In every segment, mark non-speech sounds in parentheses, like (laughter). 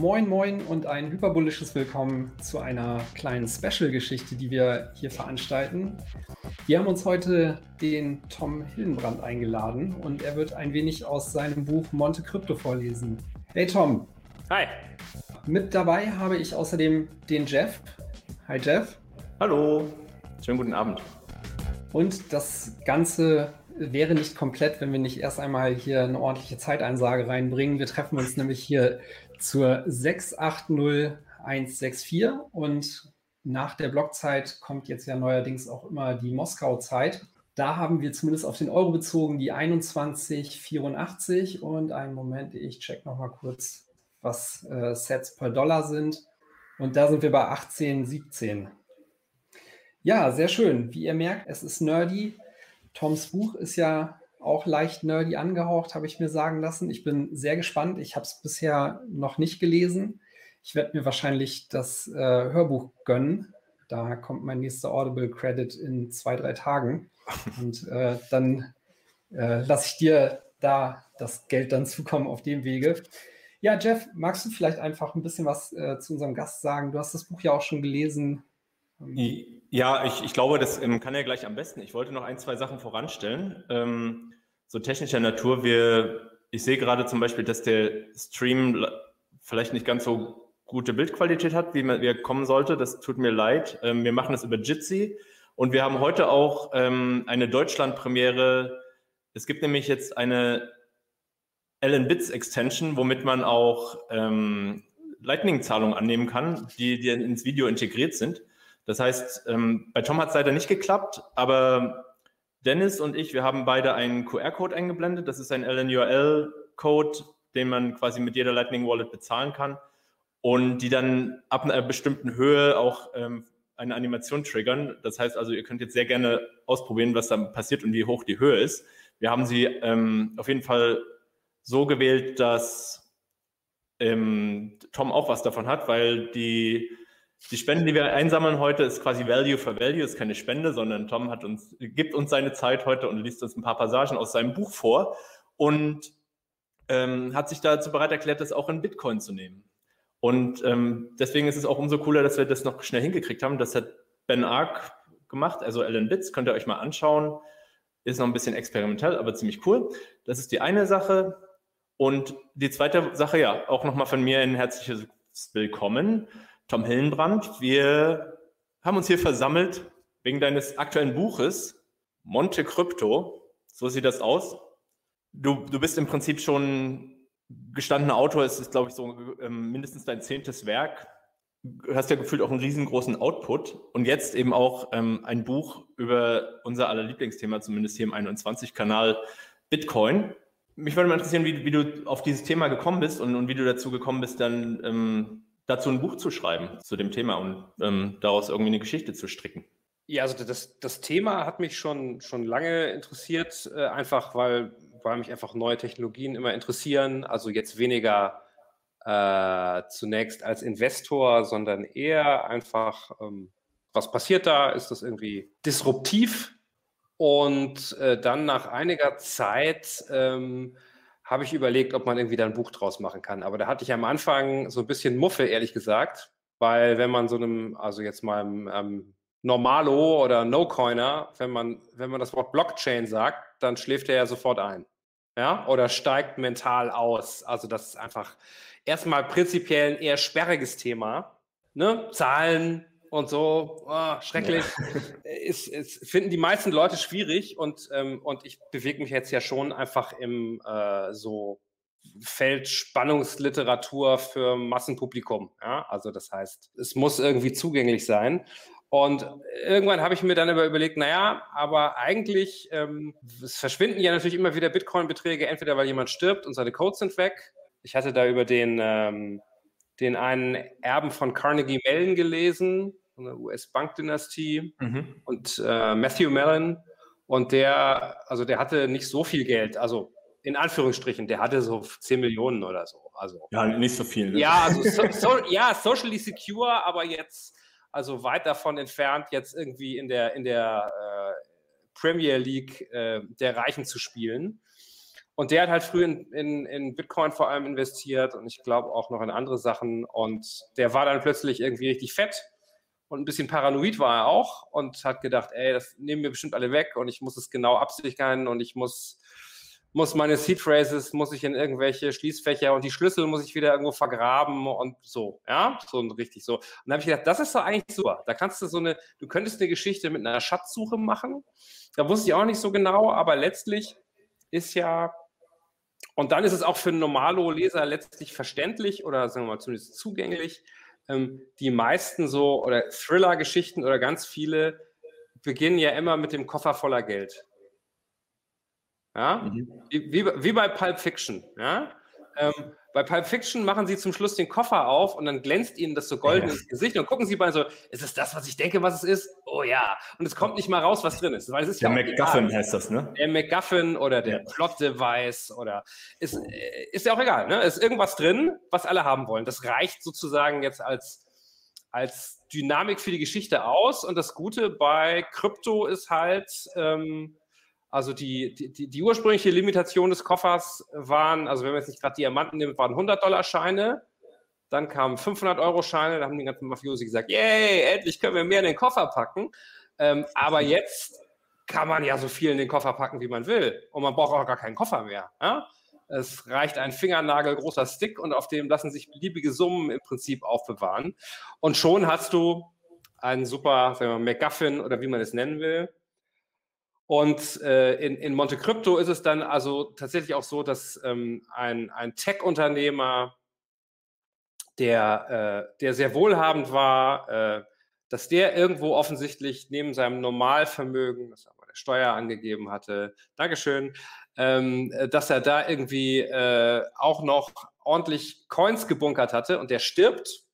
Moin, moin und ein hyperbullisches Willkommen zu einer kleinen Special-Geschichte, die wir hier veranstalten. Wir haben uns heute den Tom Hildenbrand eingeladen und er wird ein wenig aus seinem Buch Monte Crypto vorlesen. Hey Tom. Hi. Mit dabei habe ich außerdem den Jeff. Hi Jeff. Hallo. Schönen guten Abend. Und das Ganze wäre nicht komplett, wenn wir nicht erst einmal hier eine ordentliche Zeiteinsage reinbringen. Wir treffen uns nämlich hier zur 680164 und nach der Blockzeit kommt jetzt ja neuerdings auch immer die Moskau-Zeit. Da haben wir zumindest auf den Euro bezogen die 2184 und einen Moment, ich check noch mal kurz, was äh, Sets per Dollar sind. Und da sind wir bei 1817. Ja, sehr schön. Wie ihr merkt, es ist nerdy. Toms Buch ist ja auch leicht nerdy angehaucht, habe ich mir sagen lassen. Ich bin sehr gespannt. Ich habe es bisher noch nicht gelesen. Ich werde mir wahrscheinlich das äh, Hörbuch gönnen. Da kommt mein nächster Audible-Credit in zwei, drei Tagen. Und äh, dann äh, lasse ich dir da das Geld dann zukommen auf dem Wege. Ja, Jeff, magst du vielleicht einfach ein bisschen was äh, zu unserem Gast sagen? Du hast das Buch ja auch schon gelesen. Ja, ich, ich glaube, das ähm, kann er gleich am besten. Ich wollte noch ein, zwei Sachen voranstellen. Ähm, so technischer Natur. Wir, ich sehe gerade zum Beispiel, dass der Stream vielleicht nicht ganz so gute Bildqualität hat, wie, man, wie er kommen sollte. Das tut mir leid. Ähm, wir machen das über Jitsi und wir haben heute auch ähm, eine Deutschland-Premiere. Es gibt nämlich jetzt eine Allen Bits Extension, womit man auch ähm, Lightning-Zahlungen annehmen kann, die, die ins Video integriert sind. Das heißt, ähm, bei Tom hat es leider nicht geklappt, aber Dennis und ich, wir haben beide einen QR-Code eingeblendet. Das ist ein LNURL-Code, den man quasi mit jeder Lightning Wallet bezahlen kann und die dann ab einer bestimmten Höhe auch ähm, eine Animation triggern. Das heißt also, ihr könnt jetzt sehr gerne ausprobieren, was da passiert und wie hoch die Höhe ist. Wir haben sie ähm, auf jeden Fall so gewählt, dass ähm, Tom auch was davon hat, weil die die Spenden, die wir einsammeln heute, ist quasi Value for Value, ist keine Spende, sondern Tom hat uns, gibt uns seine Zeit heute und liest uns ein paar Passagen aus seinem Buch vor und ähm, hat sich dazu bereit erklärt, das auch in Bitcoin zu nehmen. Und ähm, deswegen ist es auch umso cooler, dass wir das noch schnell hingekriegt haben. Das hat Ben Ark gemacht, also Alan Bits, könnt ihr euch mal anschauen. Ist noch ein bisschen experimentell, aber ziemlich cool. Das ist die eine Sache. Und die zweite Sache, ja, auch nochmal von mir ein herzliches Willkommen. Tom Hillenbrand. Wir haben uns hier versammelt wegen deines aktuellen Buches Monte Crypto. So sieht das aus. Du, du bist im Prinzip schon gestandener Autor. Es ist, glaube ich, so ähm, mindestens dein zehntes Werk. Du hast ja gefühlt auch einen riesengroßen Output und jetzt eben auch ähm, ein Buch über unser aller Lieblingsthema, zumindest hier im 21-Kanal Bitcoin. Mich würde mal interessieren, wie, wie, du auf dieses Thema gekommen bist und, und wie du dazu gekommen bist, dann ähm, dazu ein Buch zu schreiben zu dem Thema und ähm, daraus irgendwie eine Geschichte zu stricken? Ja, also das, das Thema hat mich schon, schon lange interessiert, äh, einfach weil, weil mich einfach neue Technologien immer interessieren. Also jetzt weniger äh, zunächst als Investor, sondern eher einfach, ähm, was passiert da? Ist das irgendwie disruptiv? Und äh, dann nach einiger Zeit ähm, habe ich überlegt, ob man irgendwie da ein Buch draus machen kann. Aber da hatte ich am Anfang so ein bisschen Muffe, ehrlich gesagt, weil wenn man so einem, also jetzt mal ähm, Normalo oder No-Coiner, wenn man, wenn man das Wort Blockchain sagt, dann schläft er ja sofort ein. Ja, oder steigt mental aus. Also das ist einfach erstmal prinzipiell ein eher sperriges Thema. Ne? Zahlen, und so, oh, schrecklich. Ja. (laughs) Ist, ist, finden die meisten Leute schwierig und, ähm, und ich bewege mich jetzt ja schon einfach im äh, so Feld Spannungsliteratur für Massenpublikum. Ja? Also das heißt, es muss irgendwie zugänglich sein. Und irgendwann habe ich mir dann aber überlegt, naja, aber eigentlich, ähm, es verschwinden ja natürlich immer wieder Bitcoin-Beträge, entweder weil jemand stirbt und seine Codes sind weg. Ich hatte da über den, ähm, den einen Erben von Carnegie Mellon gelesen, von der US-Bankdynastie mhm. und äh, Matthew Mellon. Und der, also der hatte nicht so viel Geld, also in Anführungsstrichen, der hatte so 10 Millionen oder so. Also, ja, nicht so viel. Ne? Ja, also so, so, ja, socially secure, aber jetzt, also weit davon entfernt, jetzt irgendwie in der, in der äh, Premier League äh, der Reichen zu spielen. Und der hat halt früh in, in, in Bitcoin vor allem investiert und ich glaube auch noch in andere Sachen. Und der war dann plötzlich irgendwie richtig fett und ein bisschen paranoid war er auch und hat gedacht, ey, das nehmen wir bestimmt alle weg und ich muss es genau absichern und ich muss muss meine Seed Phrases, muss ich in irgendwelche Schließfächer und die Schlüssel muss ich wieder irgendwo vergraben und so, ja, so richtig so. Und da habe ich gedacht, das ist doch eigentlich super. Da kannst du so eine, du könntest eine Geschichte mit einer Schatzsuche machen. Da wusste ich auch nicht so genau, aber letztlich ist ja, und dann ist es auch für einen Normalo-Leser letztlich verständlich oder sagen wir mal zumindest zugänglich. Ähm, die meisten so oder Thriller-Geschichten oder ganz viele beginnen ja immer mit dem Koffer voller Geld. Ja? Mhm. Wie, wie, bei Pulp Fiction. Ja? Ähm, bei Pulp Fiction machen sie zum Schluss den Koffer auf und dann glänzt ihnen das so golden ja. ins Gesicht und gucken sie bei so, ist es das, was ich denke, was es ist? Oh ja. Und es kommt nicht mal raus, was drin ist. Weil es ist der ja MacGuffin egal. heißt das, ne? Der MacGuffin oder der ja. Plot-Device oder ist, äh, ist ja auch egal. Ne? Ist irgendwas drin, was alle haben wollen. Das reicht sozusagen jetzt als, als Dynamik für die Geschichte aus. Und das Gute bei Krypto ist halt, ähm, also die, die, die ursprüngliche Limitation des Koffers waren, also wenn man jetzt nicht gerade Diamanten nimmt, waren 100-Dollar-Scheine. Dann kamen 500-Euro-Scheine, da haben die ganzen Mafiosi gesagt, yay, endlich können wir mehr in den Koffer packen. Ähm, aber jetzt kann man ja so viel in den Koffer packen, wie man will. Und man braucht auch gar keinen Koffer mehr. Ja? Es reicht ein Fingernagel großer Stick und auf dem lassen sich beliebige Summen im Prinzip aufbewahren. Und schon hast du einen super, sagen wir mal, MacGuffin oder wie man es nennen will, und äh, in, in Monte Crypto ist es dann also tatsächlich auch so, dass ähm, ein, ein Tech-Unternehmer, der, äh, der sehr wohlhabend war, äh, dass der irgendwo offensichtlich neben seinem Normalvermögen, das er bei der Steuer angegeben hatte, Dankeschön, ähm, dass er da irgendwie äh, auch noch ordentlich Coins gebunkert hatte und der stirbt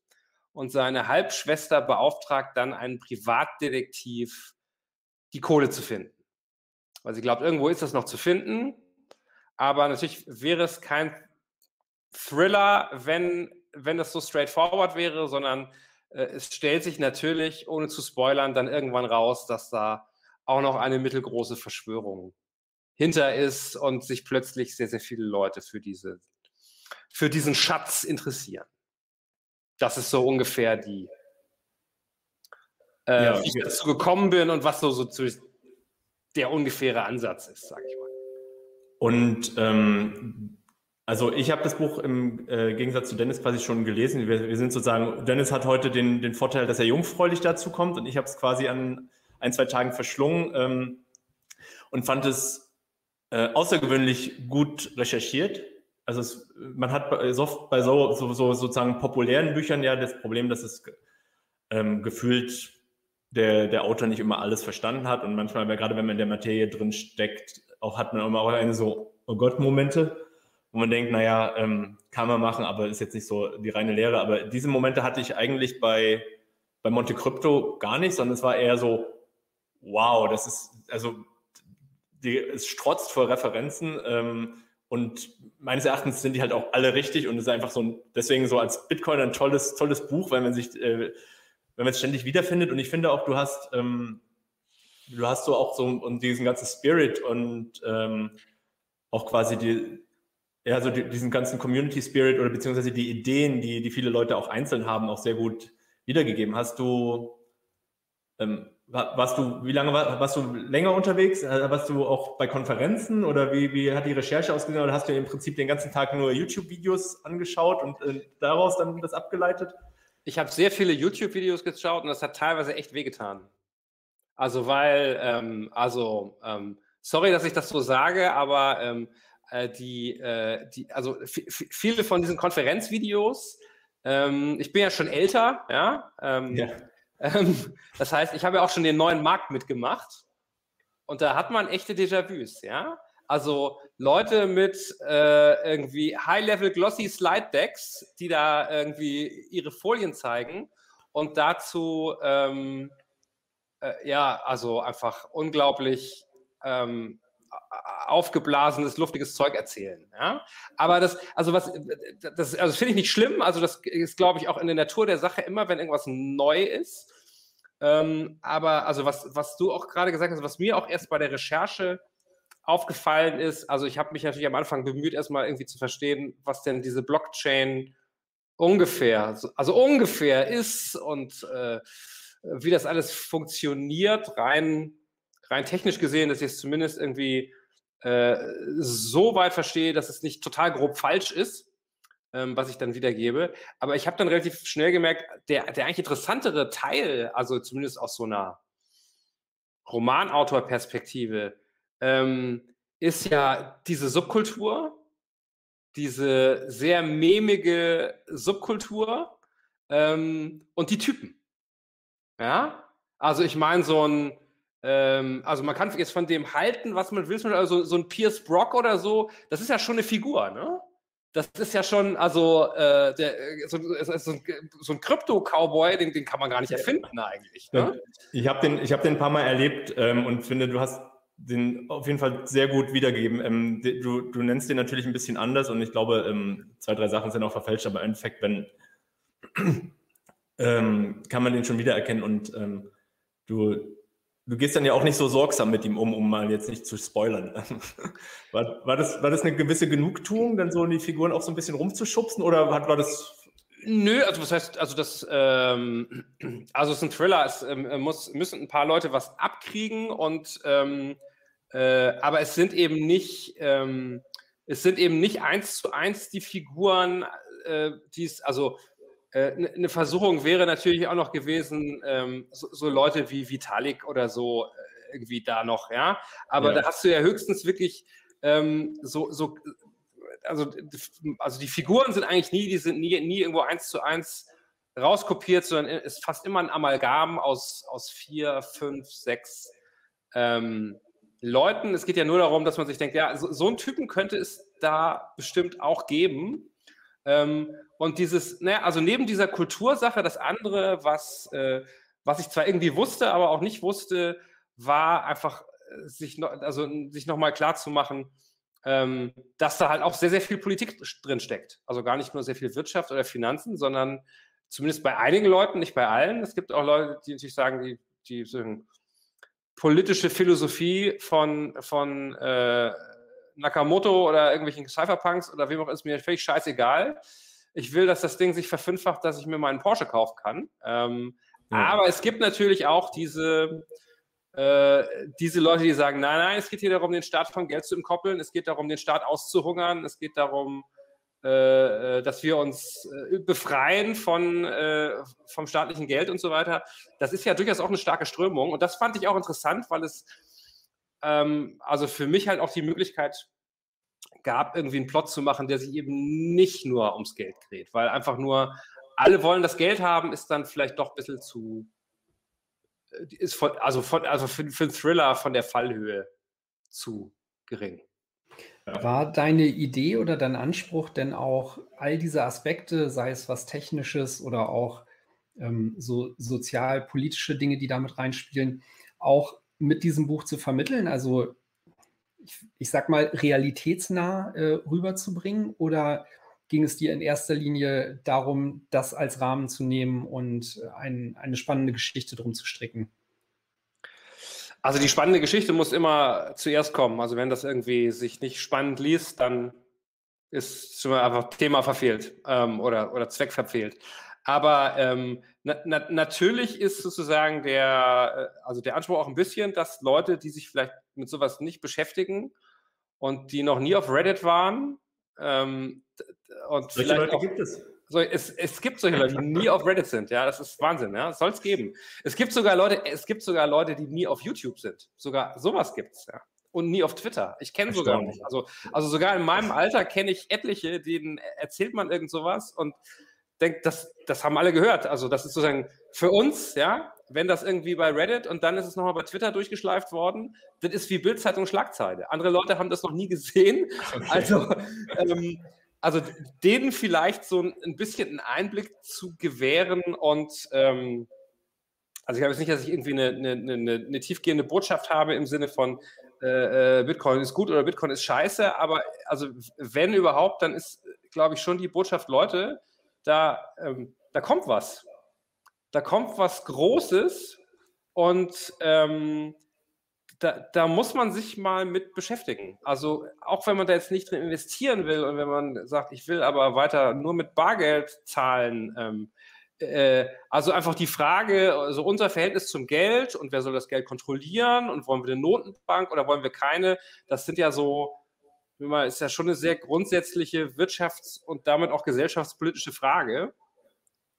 und seine Halbschwester beauftragt dann einen Privatdetektiv, die Kohle zu finden weil sie glaubt, irgendwo ist das noch zu finden. Aber natürlich wäre es kein Thriller, wenn, wenn das so straightforward wäre, sondern äh, es stellt sich natürlich, ohne zu spoilern, dann irgendwann raus, dass da auch noch eine mittelgroße Verschwörung hinter ist und sich plötzlich sehr, sehr viele Leute für, diese, für diesen Schatz interessieren. Das ist so ungefähr die, äh, ja, wie ich dazu gekommen bin und was so, so der ungefähre Ansatz ist, sage ich mal. Und ähm, also ich habe das Buch im äh, Gegensatz zu Dennis quasi schon gelesen. Wir, wir, sind sozusagen, Dennis hat heute den, den Vorteil, dass er jungfräulich dazu kommt und ich habe es quasi an ein, zwei Tagen verschlungen ähm, und fand es äh, außergewöhnlich gut recherchiert. Also es, man hat so, bei so, so, so, sozusagen populären Büchern ja das Problem, dass es ähm, gefühlt der, der Autor nicht immer alles verstanden hat und manchmal, gerade wenn man in der Materie drin steckt, auch hat man immer auch eine so, oh Gott-Momente, wo man denkt, naja, ähm, kann man machen, aber ist jetzt nicht so die reine Lehre. Aber diese Momente hatte ich eigentlich bei, bei Monte Crypto gar nicht, sondern es war eher so, wow, das ist, also, die, es strotzt vor Referenzen ähm, und meines Erachtens sind die halt auch alle richtig und es ist einfach so ein, deswegen so als Bitcoin ein tolles, tolles Buch, weil man sich äh, wenn man es ständig wiederfindet. Und ich finde auch, du hast, ähm, du hast so auch so und diesen ganzen Spirit und ähm, auch quasi die, ja, so die, diesen ganzen Community Spirit oder beziehungsweise die Ideen, die, die viele Leute auch einzeln haben, auch sehr gut wiedergegeben. Hast du, ähm, warst du, wie lange war, warst du länger unterwegs? Äh, warst du auch bei Konferenzen oder wie, wie hat die Recherche ausgesehen? Oder hast du im Prinzip den ganzen Tag nur YouTube-Videos angeschaut und äh, daraus dann das abgeleitet? Ich habe sehr viele YouTube-Videos geschaut und das hat teilweise echt wehgetan. Also weil, ähm, also, ähm, sorry, dass ich das so sage, aber ähm, äh, die, äh, die, also viele von diesen Konferenzvideos, ähm, ich bin ja schon älter, ja. Ähm, ja. Ähm, das heißt, ich habe ja auch schon den neuen Markt mitgemacht und da hat man echte Déjà-vus, ja. Also Leute mit äh, irgendwie High-Level Glossy Slide Decks, die da irgendwie ihre Folien zeigen und dazu ähm, äh, ja, also einfach unglaublich ähm, aufgeblasenes, luftiges Zeug erzählen. Ja? Aber das, also was, das, also finde ich nicht schlimm. Also das ist, glaube ich, auch in der Natur der Sache immer, wenn irgendwas neu ist. Ähm, aber also was, was du auch gerade gesagt hast, was mir auch erst bei der Recherche aufgefallen ist, also ich habe mich natürlich am Anfang bemüht, erstmal irgendwie zu verstehen, was denn diese Blockchain ungefähr, also ungefähr ist und äh, wie das alles funktioniert, rein, rein technisch gesehen, dass ich es zumindest irgendwie äh, so weit verstehe, dass es nicht total grob falsch ist, ähm, was ich dann wiedergebe. Aber ich habe dann relativ schnell gemerkt, der, der eigentlich interessantere Teil, also zumindest aus so einer Romanautor-Perspektive, ähm, ist ja diese Subkultur, diese sehr memige Subkultur ähm, und die Typen. Ja, also ich meine so ein, ähm, also man kann jetzt von dem halten, was man will, also so ein Pierce Brock oder so, das ist ja schon eine Figur, ne? Das ist ja schon, also äh, der, so, so, ein, so ein Krypto-Cowboy, den, den, kann man gar nicht erfinden eigentlich. Ne? Ich habe den, hab den ein paar Mal erlebt ähm, und finde, du hast den auf jeden Fall sehr gut wiedergegeben. Ähm, du, du, nennst den natürlich ein bisschen anders und ich glaube, ähm, zwei, drei Sachen sind auch verfälscht, aber im Endeffekt, wenn ähm, kann man den schon wiedererkennen und ähm, du, du gehst dann ja auch nicht so sorgsam mit ihm um, um mal jetzt nicht zu spoilern. (laughs) war, war, das, war das eine gewisse Genugtuung, dann so in die Figuren auch so ein bisschen rumzuschubsen oder hat, war das Nö, also was heißt, also das, ähm, also es ist ein Thriller, es ähm, muss, müssen ein paar Leute was abkriegen und ähm, äh, aber es sind eben nicht, ähm, es sind eben nicht eins zu eins die Figuren, äh, die es, also äh, eine Versuchung wäre natürlich auch noch gewesen, ähm, so, so, Leute wie Vitalik oder so äh, irgendwie da noch, ja. Aber ja. da hast du ja höchstens wirklich ähm, so, so also, also die Figuren sind eigentlich nie, die sind nie, nie irgendwo eins zu eins rauskopiert, sondern ist fast immer ein Amalgam aus, aus vier, fünf, sechs ähm, Leuten. Es geht ja nur darum, dass man sich denkt, ja, so, so einen Typen könnte es da bestimmt auch geben. Ähm, und dieses, naja, also neben dieser Kultursache, das andere, was, äh, was ich zwar irgendwie wusste, aber auch nicht wusste, war einfach äh, sich noch, also sich nochmal klar zu machen, ähm, dass da halt auch sehr, sehr viel Politik drin steckt. Also gar nicht nur sehr viel Wirtschaft oder Finanzen, sondern zumindest bei einigen Leuten, nicht bei allen. Es gibt auch Leute, die natürlich sagen, die, die sagen, politische Philosophie von, von äh, Nakamoto oder irgendwelchen Cypherpunks oder wem auch ist mir völlig scheißegal. Ich will, dass das Ding sich verfünffacht, dass ich mir meinen Porsche kaufen kann. Ähm, ja. Aber es gibt natürlich auch diese, äh, diese Leute, die sagen, nein, nein, es geht hier darum, den Staat von Geld zu entkoppeln, es geht darum, den Staat auszuhungern, es geht darum, äh, äh dass wir uns äh, befreien von, äh, vom staatlichen Geld und so weiter. Das ist ja durchaus auch eine starke Strömung und das fand ich auch interessant, weil es ähm, also für mich halt auch die Möglichkeit gab, irgendwie einen Plot zu machen, der sich eben nicht nur ums Geld dreht, weil einfach nur alle wollen das Geld haben, ist dann vielleicht doch ein bisschen zu ist von, also, von, also für, für einen Thriller von der Fallhöhe zu gering. War deine Idee oder dein Anspruch denn auch all diese Aspekte, sei es was Technisches oder auch ähm, so sozialpolitische Dinge, die damit reinspielen, auch mit diesem Buch zu vermitteln? Also ich, ich sag mal, realitätsnah äh, rüberzubringen oder ging es dir in erster Linie darum, das als Rahmen zu nehmen und äh, ein, eine spannende Geschichte drum zu stricken? Also die spannende Geschichte muss immer zuerst kommen. Also wenn das irgendwie sich nicht spannend liest, dann ist schon einfach Thema verfehlt ähm, oder, oder Zweck verfehlt. Aber ähm, na, na, natürlich ist sozusagen der, äh, also der Anspruch auch ein bisschen, dass Leute, die sich vielleicht mit sowas nicht beschäftigen und die noch nie auf Reddit waren, ähm, und Solche Leute auch, gibt es. So, es, es gibt solche Leute, die nie auf Reddit sind. Ja, das ist Wahnsinn. Ja, soll es geben. Es gibt sogar Leute, es gibt sogar Leute, die nie auf YouTube sind. Sogar sowas gibt's. Ja. Und nie auf Twitter. Ich kenne sogar nicht. Also, also sogar in meinem Alter kenne ich etliche, denen erzählt man irgend sowas und denkt, das, das haben alle gehört. Also das ist sozusagen für uns, ja, wenn das irgendwie bei Reddit und dann ist es nochmal bei Twitter durchgeschleift worden, das ist wie Bildzeitung Schlagzeile. Andere Leute haben das noch nie gesehen. Okay. Also ähm, also denen vielleicht so ein bisschen einen Einblick zu gewähren und ähm, also ich habe jetzt nicht, dass ich irgendwie eine, eine, eine, eine tiefgehende Botschaft habe im Sinne von äh, äh, Bitcoin ist gut oder Bitcoin ist scheiße, aber also wenn überhaupt, dann ist, glaube ich, schon die Botschaft, Leute, da, ähm, da kommt was. Da kommt was Großes und ähm, da, da, muss man sich mal mit beschäftigen. Also auch wenn man da jetzt nicht drin investieren will und wenn man sagt, ich will aber weiter nur mit Bargeld zahlen. Ähm, äh, also einfach die Frage, also unser Verhältnis zum Geld und wer soll das Geld kontrollieren und wollen wir eine Notenbank oder wollen wir keine? Das sind ja so, ist ja schon eine sehr grundsätzliche wirtschafts- und damit auch gesellschaftspolitische Frage.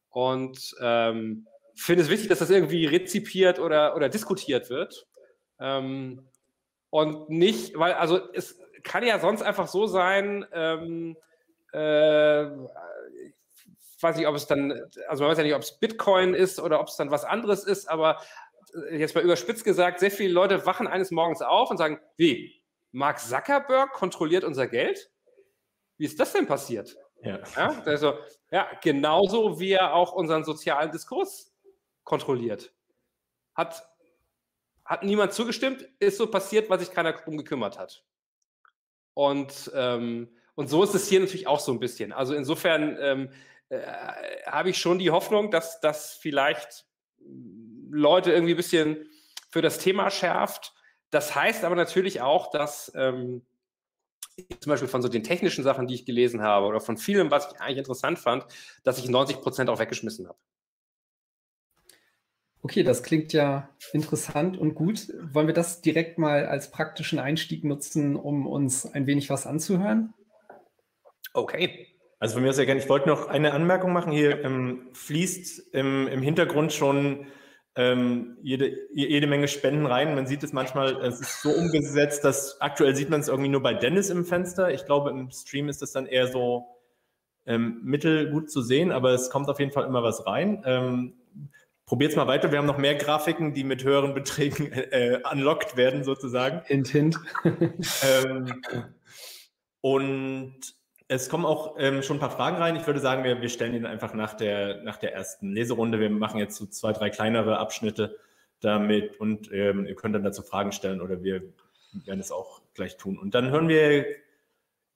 Und ähm, finde es wichtig, dass das irgendwie rezipiert oder, oder diskutiert wird. Ähm, und nicht, weil, also es kann ja sonst einfach so sein, ähm, äh, ich weiß nicht, ob es dann, also man weiß ja nicht, ob es Bitcoin ist oder ob es dann was anderes ist, aber äh, jetzt mal überspitzt gesagt, sehr viele Leute wachen eines Morgens auf und sagen, wie, Mark Zuckerberg kontrolliert unser Geld? Wie ist das denn passiert? Ja. ja, also, ja genauso wie er auch unseren sozialen Diskurs kontrolliert. Hat hat niemand zugestimmt, ist so passiert, weil sich keiner darum gekümmert hat. Und, ähm, und so ist es hier natürlich auch so ein bisschen. Also insofern ähm, äh, habe ich schon die Hoffnung, dass das vielleicht Leute irgendwie ein bisschen für das Thema schärft. Das heißt aber natürlich auch, dass ähm, zum Beispiel von so den technischen Sachen, die ich gelesen habe oder von vielem, was ich eigentlich interessant fand, dass ich 90 Prozent auch weggeschmissen habe. Okay, das klingt ja interessant und gut. Wollen wir das direkt mal als praktischen Einstieg nutzen, um uns ein wenig was anzuhören? Okay. Also von mir sehr gerne. Ich wollte noch eine Anmerkung machen. Hier ähm, fließt im, im, Hintergrund schon ähm, jede, jede Menge Spenden rein. Man sieht es manchmal, es ist so umgesetzt, dass aktuell sieht man es irgendwie nur bei Dennis im Fenster. Ich glaube, im Stream ist das dann eher so ähm, mittelgut zu sehen, aber es kommt auf jeden Fall immer was rein. Ähm, Probiert's mal weiter. Wir haben noch mehr Grafiken, die mit höheren Beträgen äh, unlocked werden, sozusagen. Hint, hint. ähm, und es kommen auch ähm, schon ein paar Fragen rein. Ich würde sagen, wir, wir stellen Ihnen einfach nach der, nach der ersten Leserunde. Wir machen jetzt so zwei, drei kleinere Abschnitte damit und ähm, ihr könnt dann dazu Fragen stellen oder wir werden es auch gleich tun. Und dann hören wir,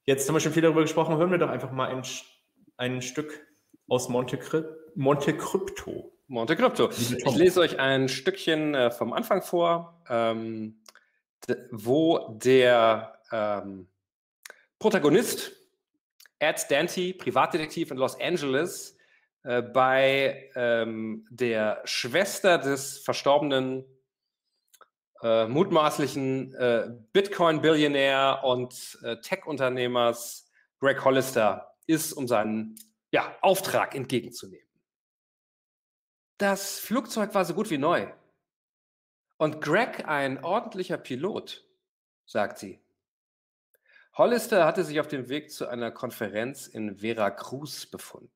jetzt haben wir schon viel darüber gesprochen, hören wir doch einfach mal ein, ein Stück aus Monte, Monte Crypto. Monte Crypto. Ich lese euch ein Stückchen äh, vom Anfang vor, ähm, wo der ähm, Protagonist Ed Dante, Privatdetektiv in Los Angeles, äh, bei ähm, der Schwester des verstorbenen äh, mutmaßlichen äh, Bitcoin-Billionär und äh, Tech-Unternehmers Greg Hollister ist, um seinen ja, Auftrag entgegenzunehmen. Das Flugzeug war so gut wie neu. Und Greg ein ordentlicher Pilot, sagt sie. Hollister hatte sich auf dem Weg zu einer Konferenz in Veracruz befunden.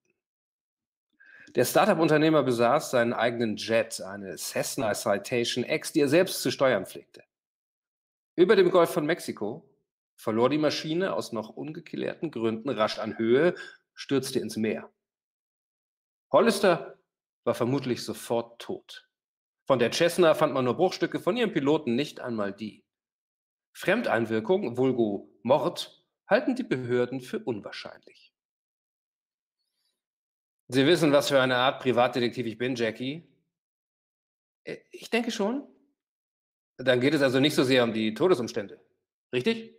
Der Startup-Unternehmer besaß seinen eigenen Jet, eine Cessna Citation X, die er selbst zu steuern pflegte. Über dem Golf von Mexiko verlor die Maschine aus noch ungeklärten Gründen rasch an Höhe, stürzte ins Meer. Hollister war vermutlich sofort tot. Von der Cessna fand man nur Bruchstücke, von ihrem Piloten nicht einmal die. Fremdeinwirkung, vulgo Mord, halten die Behörden für unwahrscheinlich. Sie wissen, was für eine Art Privatdetektiv ich bin, Jackie. Äh, ich denke schon. Dann geht es also nicht so sehr um die Todesumstände. Richtig?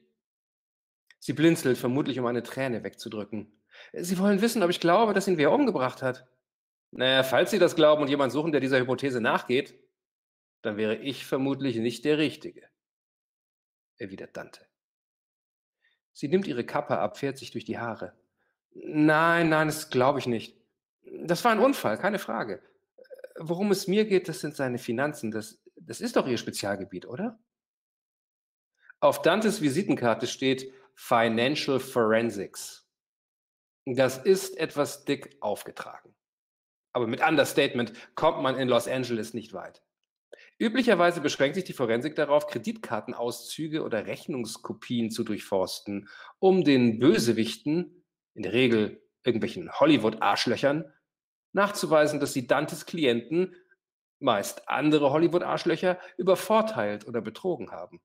Sie blinzelt, vermutlich um eine Träne wegzudrücken. Sie wollen wissen, ob ich glaube, dass ihn wer umgebracht hat. Naja, falls Sie das glauben und jemand suchen, der dieser Hypothese nachgeht, dann wäre ich vermutlich nicht der Richtige, erwidert Dante. Sie nimmt ihre Kappe ab, fährt sich durch die Haare. Nein, nein, das glaube ich nicht. Das war ein Unfall, keine Frage. Worum es mir geht, das sind seine Finanzen. Das, das ist doch Ihr Spezialgebiet, oder? Auf Dantes Visitenkarte steht Financial Forensics. Das ist etwas dick aufgetragen aber mit Understatement kommt man in Los Angeles nicht weit. Üblicherweise beschränkt sich die Forensik darauf, Kreditkartenauszüge oder Rechnungskopien zu durchforsten, um den Bösewichten, in der Regel irgendwelchen Hollywood-Arschlöchern, nachzuweisen, dass sie Dantes Klienten, meist andere Hollywood-Arschlöcher, übervorteilt oder betrogen haben.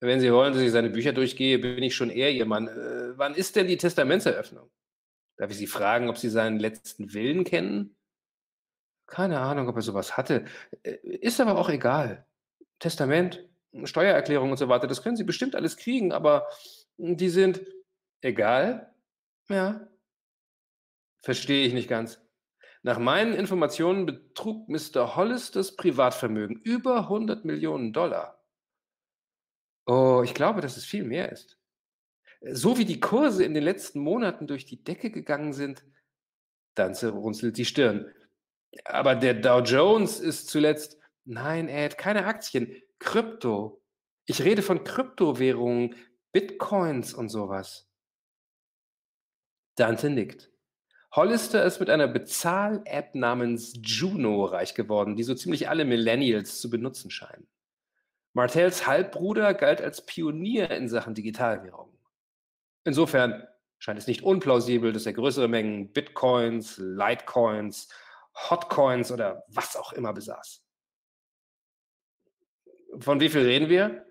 Wenn Sie wollen, dass ich seine Bücher durchgehe, bin ich schon eher Ihr Mann. Äh, wann ist denn die Testamentseröffnung? Darf ich Sie fragen, ob Sie seinen letzten Willen kennen? Keine Ahnung, ob er sowas hatte. Äh, ist aber auch egal. Testament, Steuererklärung und so weiter, das können Sie bestimmt alles kriegen, aber die sind egal. Ja. Verstehe ich nicht ganz. Nach meinen Informationen betrug Mr. Hollis das Privatvermögen über 100 Millionen Dollar. Oh, ich glaube, dass es viel mehr ist. So wie die Kurse in den letzten Monaten durch die Decke gegangen sind, Danze runzelt die Stirn. Aber der Dow Jones ist zuletzt, nein, Ed, keine Aktien, Krypto. Ich rede von Kryptowährungen, Bitcoins und sowas. Dante nickt. Hollister ist mit einer Bezahl-App namens Juno reich geworden, die so ziemlich alle Millennials zu benutzen scheinen. Martells Halbbruder galt als Pionier in Sachen Digitalwährungen. Insofern scheint es nicht unplausibel, dass er größere Mengen Bitcoins, Litecoins, Hotcoins oder was auch immer besaß. Von wie viel reden wir?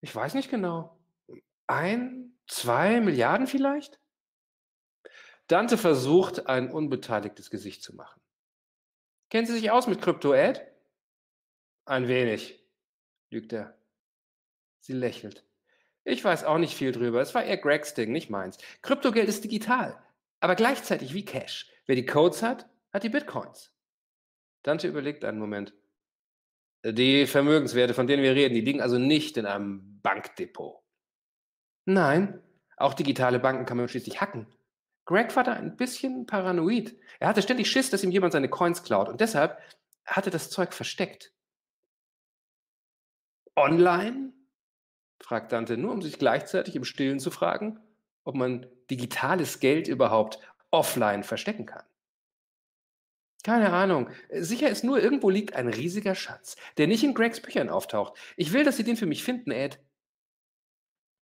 Ich weiß nicht genau. Ein, zwei Milliarden vielleicht? Dante versucht, ein unbeteiligtes Gesicht zu machen. Kennen Sie sich aus mit Krypto, Ed? Ein wenig, lügt er. Sie lächelt. Ich weiß auch nicht viel drüber. Es war eher Gregs Ding, nicht meins. Kryptogeld ist digital, aber gleichzeitig wie Cash. Wer die Codes hat, hat die Bitcoins. Dante überlegt einen Moment. Die Vermögenswerte, von denen wir reden, die liegen also nicht in einem Bankdepot. Nein, auch digitale Banken kann man schließlich hacken. Greg war da ein bisschen paranoid. Er hatte ständig Schiss, dass ihm jemand seine Coins klaut und deshalb hatte das Zeug versteckt. Online? Fragt Dante, nur um sich gleichzeitig im Stillen zu fragen, ob man digitales Geld überhaupt offline verstecken kann. Keine Ahnung. Sicher ist nur, irgendwo liegt ein riesiger Schatz, der nicht in Gregs Büchern auftaucht. Ich will, dass Sie den für mich finden, Ed.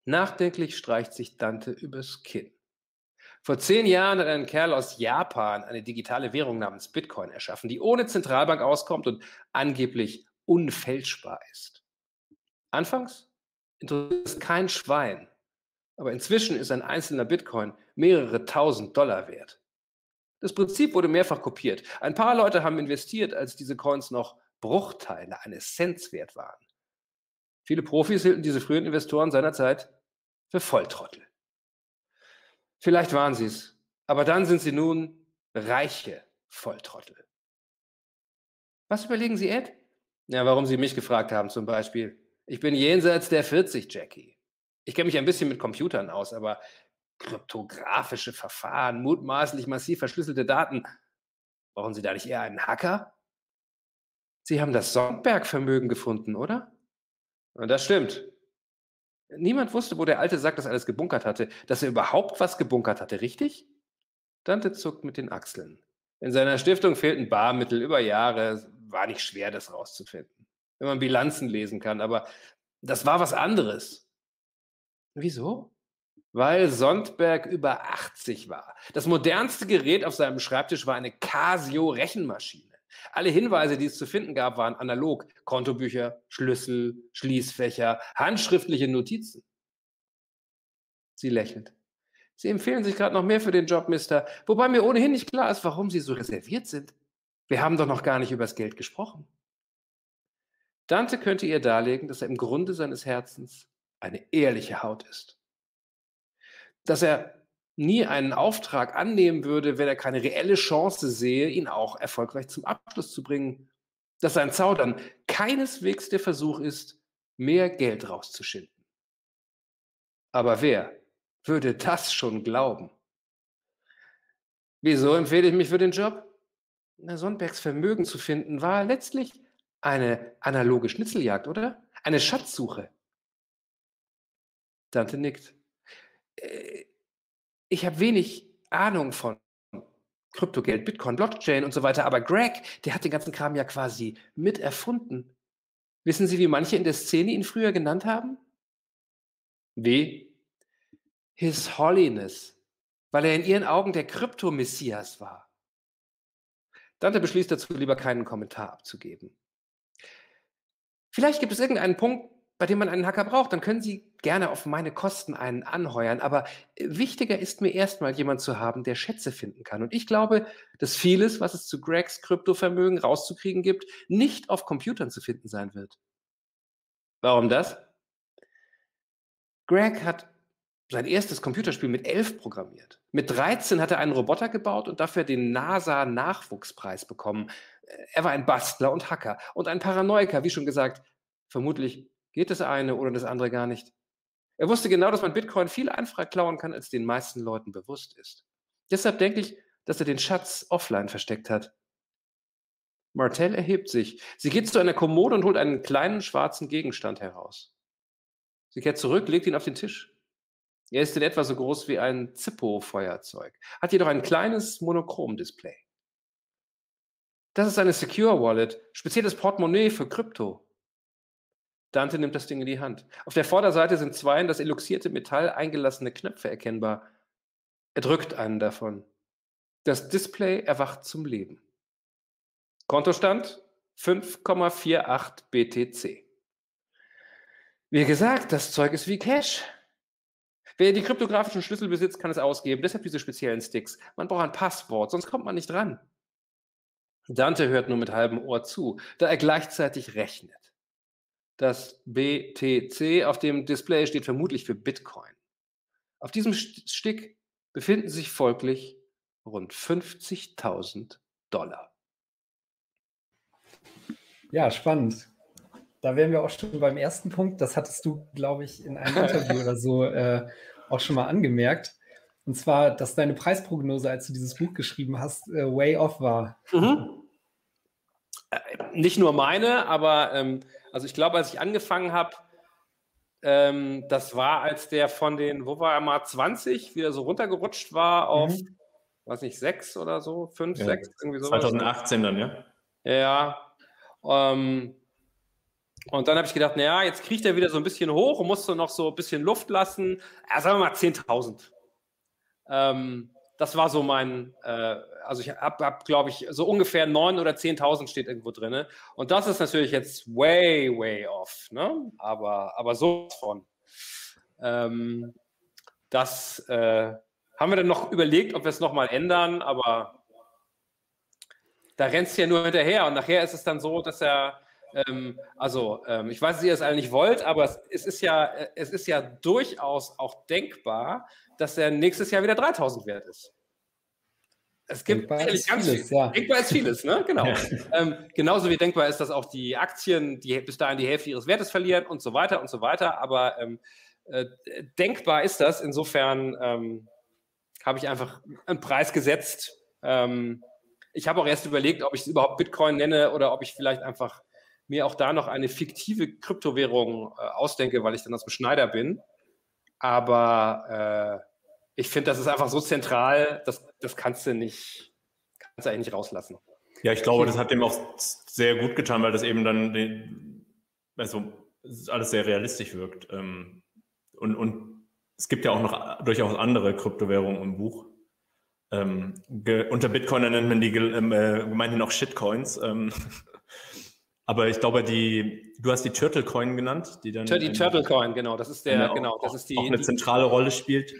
Nachdenklich streicht sich Dante übers Kinn. Vor zehn Jahren hat ein Kerl aus Japan eine digitale Währung namens Bitcoin erschaffen, die ohne Zentralbank auskommt und angeblich unfälschbar ist. Anfangs interessiert es kein Schwein, aber inzwischen ist ein einzelner Bitcoin mehrere tausend Dollar wert. Das Prinzip wurde mehrfach kopiert. Ein paar Leute haben investiert, als diese Coins noch Bruchteile eines Cents wert waren. Viele Profis hielten diese frühen Investoren seinerzeit für Volltrottel. Vielleicht waren sie es, aber dann sind sie nun reiche Volltrottel. Was überlegen Sie, Ed? Ja, warum Sie mich gefragt haben zum Beispiel. Ich bin jenseits der 40, Jackie. Ich kenne mich ein bisschen mit Computern aus, aber kryptografische Verfahren, mutmaßlich massiv verschlüsselte Daten. Brauchen Sie da nicht eher einen Hacker? Sie haben das Sonnenberg-Vermögen gefunden, oder? das stimmt. Niemand wusste, wo der alte Sack das alles gebunkert hatte, dass er überhaupt was gebunkert hatte, richtig? Dante zuckt mit den Achseln. In seiner Stiftung fehlten Barmittel über Jahre, war nicht schwer, das rauszufinden. Wenn man Bilanzen lesen kann, aber das war was anderes. Wieso? Weil Sondberg über 80 war. Das modernste Gerät auf seinem Schreibtisch war eine Casio-Rechenmaschine. Alle Hinweise, die es zu finden gab, waren analog. Kontobücher, Schlüssel, Schließfächer, handschriftliche Notizen. Sie lächelt. Sie empfehlen sich gerade noch mehr für den Job, Mister. Wobei mir ohnehin nicht klar ist, warum Sie so reserviert sind. Wir haben doch noch gar nicht übers Geld gesprochen. Dante könnte ihr darlegen, dass er im Grunde seines Herzens eine ehrliche Haut ist. Dass er nie einen Auftrag annehmen würde, wenn er keine reelle Chance sehe, ihn auch erfolgreich zum Abschluss zu bringen. Dass sein Zaudern keineswegs der Versuch ist, mehr Geld rauszuschinden. Aber wer würde das schon glauben? Wieso empfehle ich mich für den Job? Na, Sonnbergs Vermögen zu finden war letztlich eine analoge Schnitzeljagd, oder? Eine Schatzsuche. Dante nickt. Äh, ich habe wenig Ahnung von Kryptogeld, Bitcoin, Blockchain und so weiter, aber Greg, der hat den ganzen Kram ja quasi mit erfunden. Wissen Sie, wie manche in der Szene ihn früher genannt haben? Wie? His Holiness, weil er in ihren Augen der Kryptomessias war. Dante beschließt dazu, lieber keinen Kommentar abzugeben. Vielleicht gibt es irgendeinen Punkt, bei dem man einen Hacker braucht, dann können Sie gerne auf meine Kosten einen anheuern. Aber äh, wichtiger ist mir erstmal jemand zu haben, der Schätze finden kann. Und ich glaube, dass vieles, was es zu Gregs Kryptovermögen rauszukriegen gibt, nicht auf Computern zu finden sein wird. Warum das? Greg hat sein erstes Computerspiel mit 11 programmiert. Mit 13 hat er einen Roboter gebaut und dafür den NASA-Nachwuchspreis bekommen. Er war ein Bastler und Hacker und ein Paranoiker, wie schon gesagt. Vermutlich geht das eine oder das andere gar nicht. Er wusste genau, dass man Bitcoin viel einfacher klauen kann, als den meisten Leuten bewusst ist. Deshalb denke ich, dass er den Schatz offline versteckt hat. Martell erhebt sich. Sie geht zu einer Kommode und holt einen kleinen schwarzen Gegenstand heraus. Sie kehrt zurück, legt ihn auf den Tisch. Er ist in etwa so groß wie ein Zippo-Feuerzeug, hat jedoch ein kleines Monochrom-Display. Das ist eine Secure Wallet, spezielles Portemonnaie für Krypto. Dante nimmt das Ding in die Hand. Auf der Vorderseite sind zwei in das eluxierte Metall eingelassene Knöpfe erkennbar. Er drückt einen davon. Das Display erwacht zum Leben. Kontostand 5,48 BTC. Wie gesagt, das Zeug ist wie Cash. Wer die kryptografischen Schlüssel besitzt, kann es ausgeben. Deshalb diese speziellen Sticks. Man braucht ein Passwort, sonst kommt man nicht dran. Dante hört nur mit halbem Ohr zu, da er gleichzeitig rechnet. Das BTC auf dem Display steht vermutlich für Bitcoin. Auf diesem Stick befinden sich folglich rund 50.000 Dollar. Ja, spannend. Da wären wir auch schon beim ersten Punkt. Das hattest du, glaube ich, in einem Interview (laughs) oder so äh, auch schon mal angemerkt. Und zwar, dass deine Preisprognose, als du dieses Buch geschrieben hast, äh, way off war. Mhm. Äh, nicht nur meine, aber ähm, also ich glaube, als ich angefangen habe, ähm, das war, als der von den, wo war er mal, 20 wieder so runtergerutscht war auf, mhm. weiß nicht, 6 oder so, 5, ja. 6, irgendwie sowas. 2018 dann, ja? Ja. Ähm, und dann habe ich gedacht, naja, jetzt kriegt er wieder so ein bisschen hoch und musste noch so ein bisschen Luft lassen. Ja, sagen wir mal 10.000. Ähm, das war so mein, äh, also ich habe, hab, glaube ich, so ungefähr 9.000 oder 10.000 steht irgendwo drin. Und das ist natürlich jetzt way, way off. Ne? Aber, aber so von. Ähm, das äh, haben wir dann noch überlegt, ob wir es nochmal ändern, aber da rennst du ja nur hinterher. Und nachher ist es dann so, dass er ähm, also ähm, ich weiß, dass ihr das alle nicht wollt, aber es, es, ist ja, äh, es ist ja durchaus auch denkbar, dass er nächstes Jahr wieder 3000 wert ist. Es gibt denkbar ist ganz vieles, viel. Ja. Denkbar ist vieles, ne? Genau. ähm, genauso wie denkbar ist, dass auch die Aktien die bis dahin die Hälfte ihres Wertes verlieren und so weiter und so weiter. Aber ähm, äh, denkbar ist das. Insofern ähm, habe ich einfach einen Preis gesetzt. Ähm, ich habe auch erst überlegt, ob ich es überhaupt Bitcoin nenne oder ob ich vielleicht einfach mir auch da noch eine fiktive Kryptowährung äh, ausdenke, weil ich dann aus dem Schneider bin. Aber äh, ich finde, das ist einfach so zentral, das, das kannst du nicht, kannst du eigentlich nicht rauslassen. Ja, ich glaube, das hat dem auch sehr gut getan, weil das eben dann den, also alles sehr realistisch wirkt. Ähm, und, und es gibt ja auch noch durchaus andere Kryptowährungen im Buch. Ähm, unter Bitcoin nennt man die ähm, äh, gemeinhin auch Shitcoins. (laughs) Aber ich glaube, die, du hast die Turtle Coin genannt, die dann. Die Turtle Coin, genau. Das ist der, genau. Das ist die, auch eine zentrale Rolle spielt.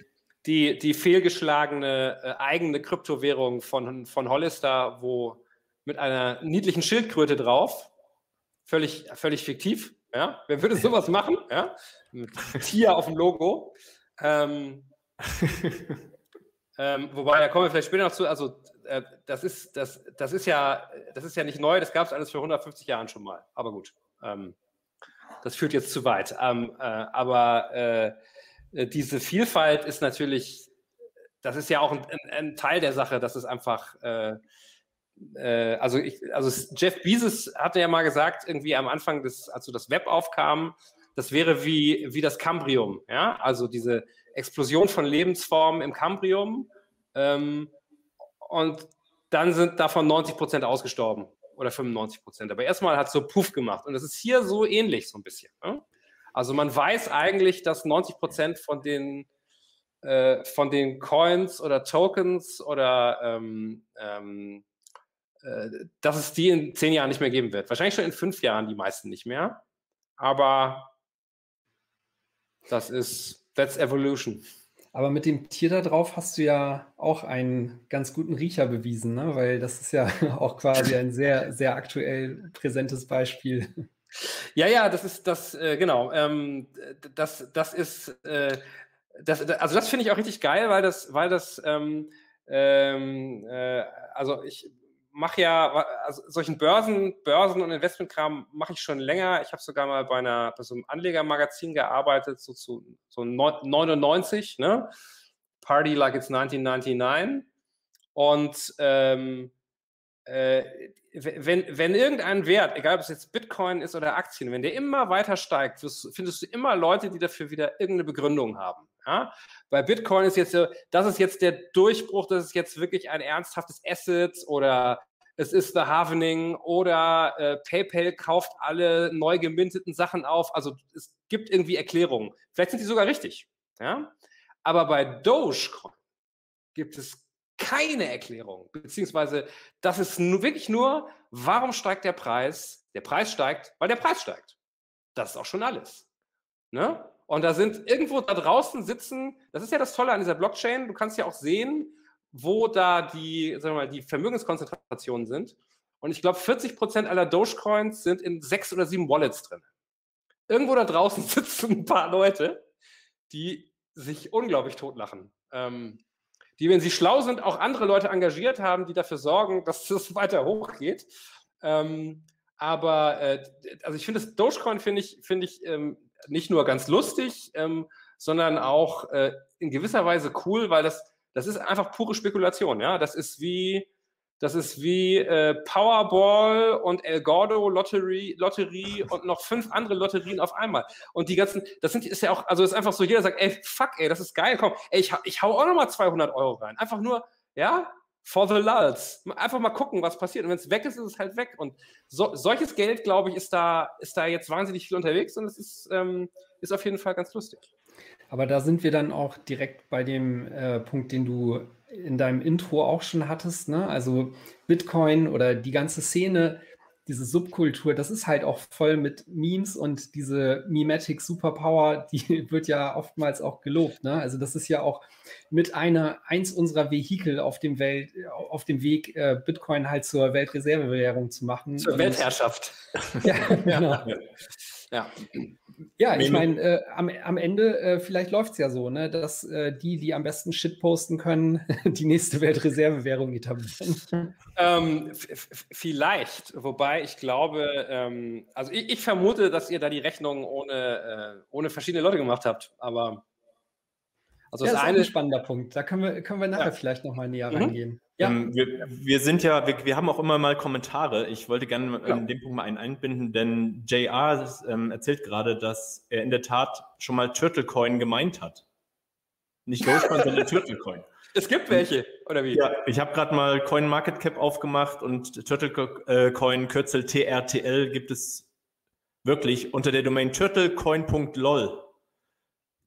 Die, die fehlgeschlagene äh, eigene Kryptowährung von, von Hollister, wo mit einer niedlichen Schildkröte drauf, völlig, völlig fiktiv. Ja? Wer würde sowas (laughs) machen? Ja? Mit Tier auf dem Logo. Ähm, (laughs) ähm, wobei, da kommen wir vielleicht später noch zu. Also äh, das, ist, das, das, ist ja, das ist ja nicht neu, das gab es alles für 150 Jahren schon mal. Aber gut, ähm, das führt jetzt zu weit. Ähm, äh, aber äh, diese Vielfalt ist natürlich, das ist ja auch ein, ein Teil der Sache, dass es einfach, äh, äh, also, ich, also Jeff Bezos hatte ja mal gesagt, irgendwie am Anfang, des, als das Web aufkam, das wäre wie, wie das Cambrium, ja, also diese Explosion von Lebensformen im Cambrium. Ähm, und dann sind davon 90 Prozent ausgestorben oder 95 Prozent. Aber erstmal hat es so Puff gemacht. Und das ist hier so ähnlich so ein bisschen. Ne? Also man weiß eigentlich, dass 90 Prozent von den, äh, von den Coins oder Tokens oder ähm, ähm, äh, dass es die in zehn Jahren nicht mehr geben wird. Wahrscheinlich schon in fünf Jahren die meisten nicht mehr. Aber das ist, that's evolution. Aber mit dem Tier da drauf hast du ja auch einen ganz guten Riecher bewiesen, ne? weil das ist ja (laughs) auch quasi ein sehr, sehr aktuell präsentes Beispiel. Ja, ja, das ist das, äh, genau. Ähm, das, das ist, äh, das, also das finde ich auch richtig geil, weil das, weil das, ähm, ähm, äh, also ich mache ja, also solchen Börsen, Börsen und Investmentkram mache ich schon länger. Ich habe sogar mal bei, einer, bei so einem Anlegermagazin gearbeitet, so zu so 99, ne? Party like it's 1999. Und ähm, äh, wenn, wenn irgendein Wert, egal ob es jetzt Bitcoin ist oder Aktien, wenn der immer weiter steigt, findest du immer Leute, die dafür wieder irgendeine Begründung haben. Ja? Bei Bitcoin ist jetzt, das ist jetzt der Durchbruch, das ist jetzt wirklich ein ernsthaftes Asset oder es ist The Havening oder äh, PayPal kauft alle neu geminteten Sachen auf. Also es gibt irgendwie Erklärungen. Vielleicht sind die sogar richtig. Ja? Aber bei Dogecoin gibt es keine Erklärung, beziehungsweise das ist nur, wirklich nur, warum steigt der Preis? Der Preis steigt, weil der Preis steigt. Das ist auch schon alles. Ne? Und da sind irgendwo da draußen sitzen, das ist ja das Tolle an dieser Blockchain, du kannst ja auch sehen, wo da die, sagen wir mal, die Vermögenskonzentrationen sind. Und ich glaube, 40 Prozent aller Dogecoins sind in sechs oder sieben Wallets drin. Irgendwo da draußen (laughs) sitzen ein paar Leute, die sich unglaublich totlachen. Ähm, die, wenn sie schlau sind, auch andere Leute engagiert haben, die dafür sorgen, dass (laughs) es weiter hochgeht. Ähm, aber äh, also ich finde das Dogecoin finde ich, finde ich ähm, nicht nur ganz lustig, ähm, sondern auch äh, in gewisser Weise cool, weil das, das ist einfach pure Spekulation. Ja, das ist wie das ist wie äh, Powerball und El Gordo Lotterie, Lotterie und noch fünf andere Lotterien auf einmal. Und die ganzen, das sind, ist ja auch, also ist einfach so, jeder sagt, ey, fuck, ey, das ist geil, komm, ey, ich, ich hau auch nochmal 200 Euro rein. Einfach nur, ja, for the lulz. Einfach mal gucken, was passiert. Und wenn es weg ist, ist es halt weg. Und so, solches Geld, glaube ich, ist da, ist da jetzt wahnsinnig viel unterwegs und es ist, ähm, ist auf jeden Fall ganz lustig. Aber da sind wir dann auch direkt bei dem äh, Punkt, den du in deinem Intro auch schon hattest. Ne? Also Bitcoin oder die ganze Szene, diese Subkultur, das ist halt auch voll mit Memes und diese Mimetic Superpower, (laughs) die wird ja oftmals auch gelobt. Ne? Also das ist ja auch mit einer eins unserer Vehikel auf dem Welt, auf dem Weg, äh, Bitcoin halt zur Weltreservewährung zu machen. Zur Weltherrschaft. (laughs) ja, genau. (laughs) Ja. Ja, ich meine, äh, am, am Ende, äh, vielleicht läuft es ja so, ne, dass äh, die, die am besten Shit posten können, (laughs) die nächste Weltreservewährung etablieren. Ähm, vielleicht, wobei ich glaube, ähm, also ich, ich, vermute, dass ihr da die Rechnung ohne, äh, ohne verschiedene Leute gemacht habt, aber also ja, das ist eine, ein spannender Punkt. Da können wir, können wir nachher ja. vielleicht nochmal näher mhm. reingehen. Ja. Ähm, wir, wir, sind ja, wir, wir, haben auch immer mal Kommentare. Ich wollte gerne ja. in dem Punkt mal einen einbinden, denn JR ähm, erzählt gerade, dass er in der Tat schon mal Turtlecoin gemeint hat. Nicht Dogecoin, sondern (laughs) Turtlecoin. Es gibt welche, oder wie? Ja, ich habe gerade mal CoinMarketCap aufgemacht und Turtlecoin, Kürzel TRTL, gibt es wirklich unter der Domain turtlecoin.lol.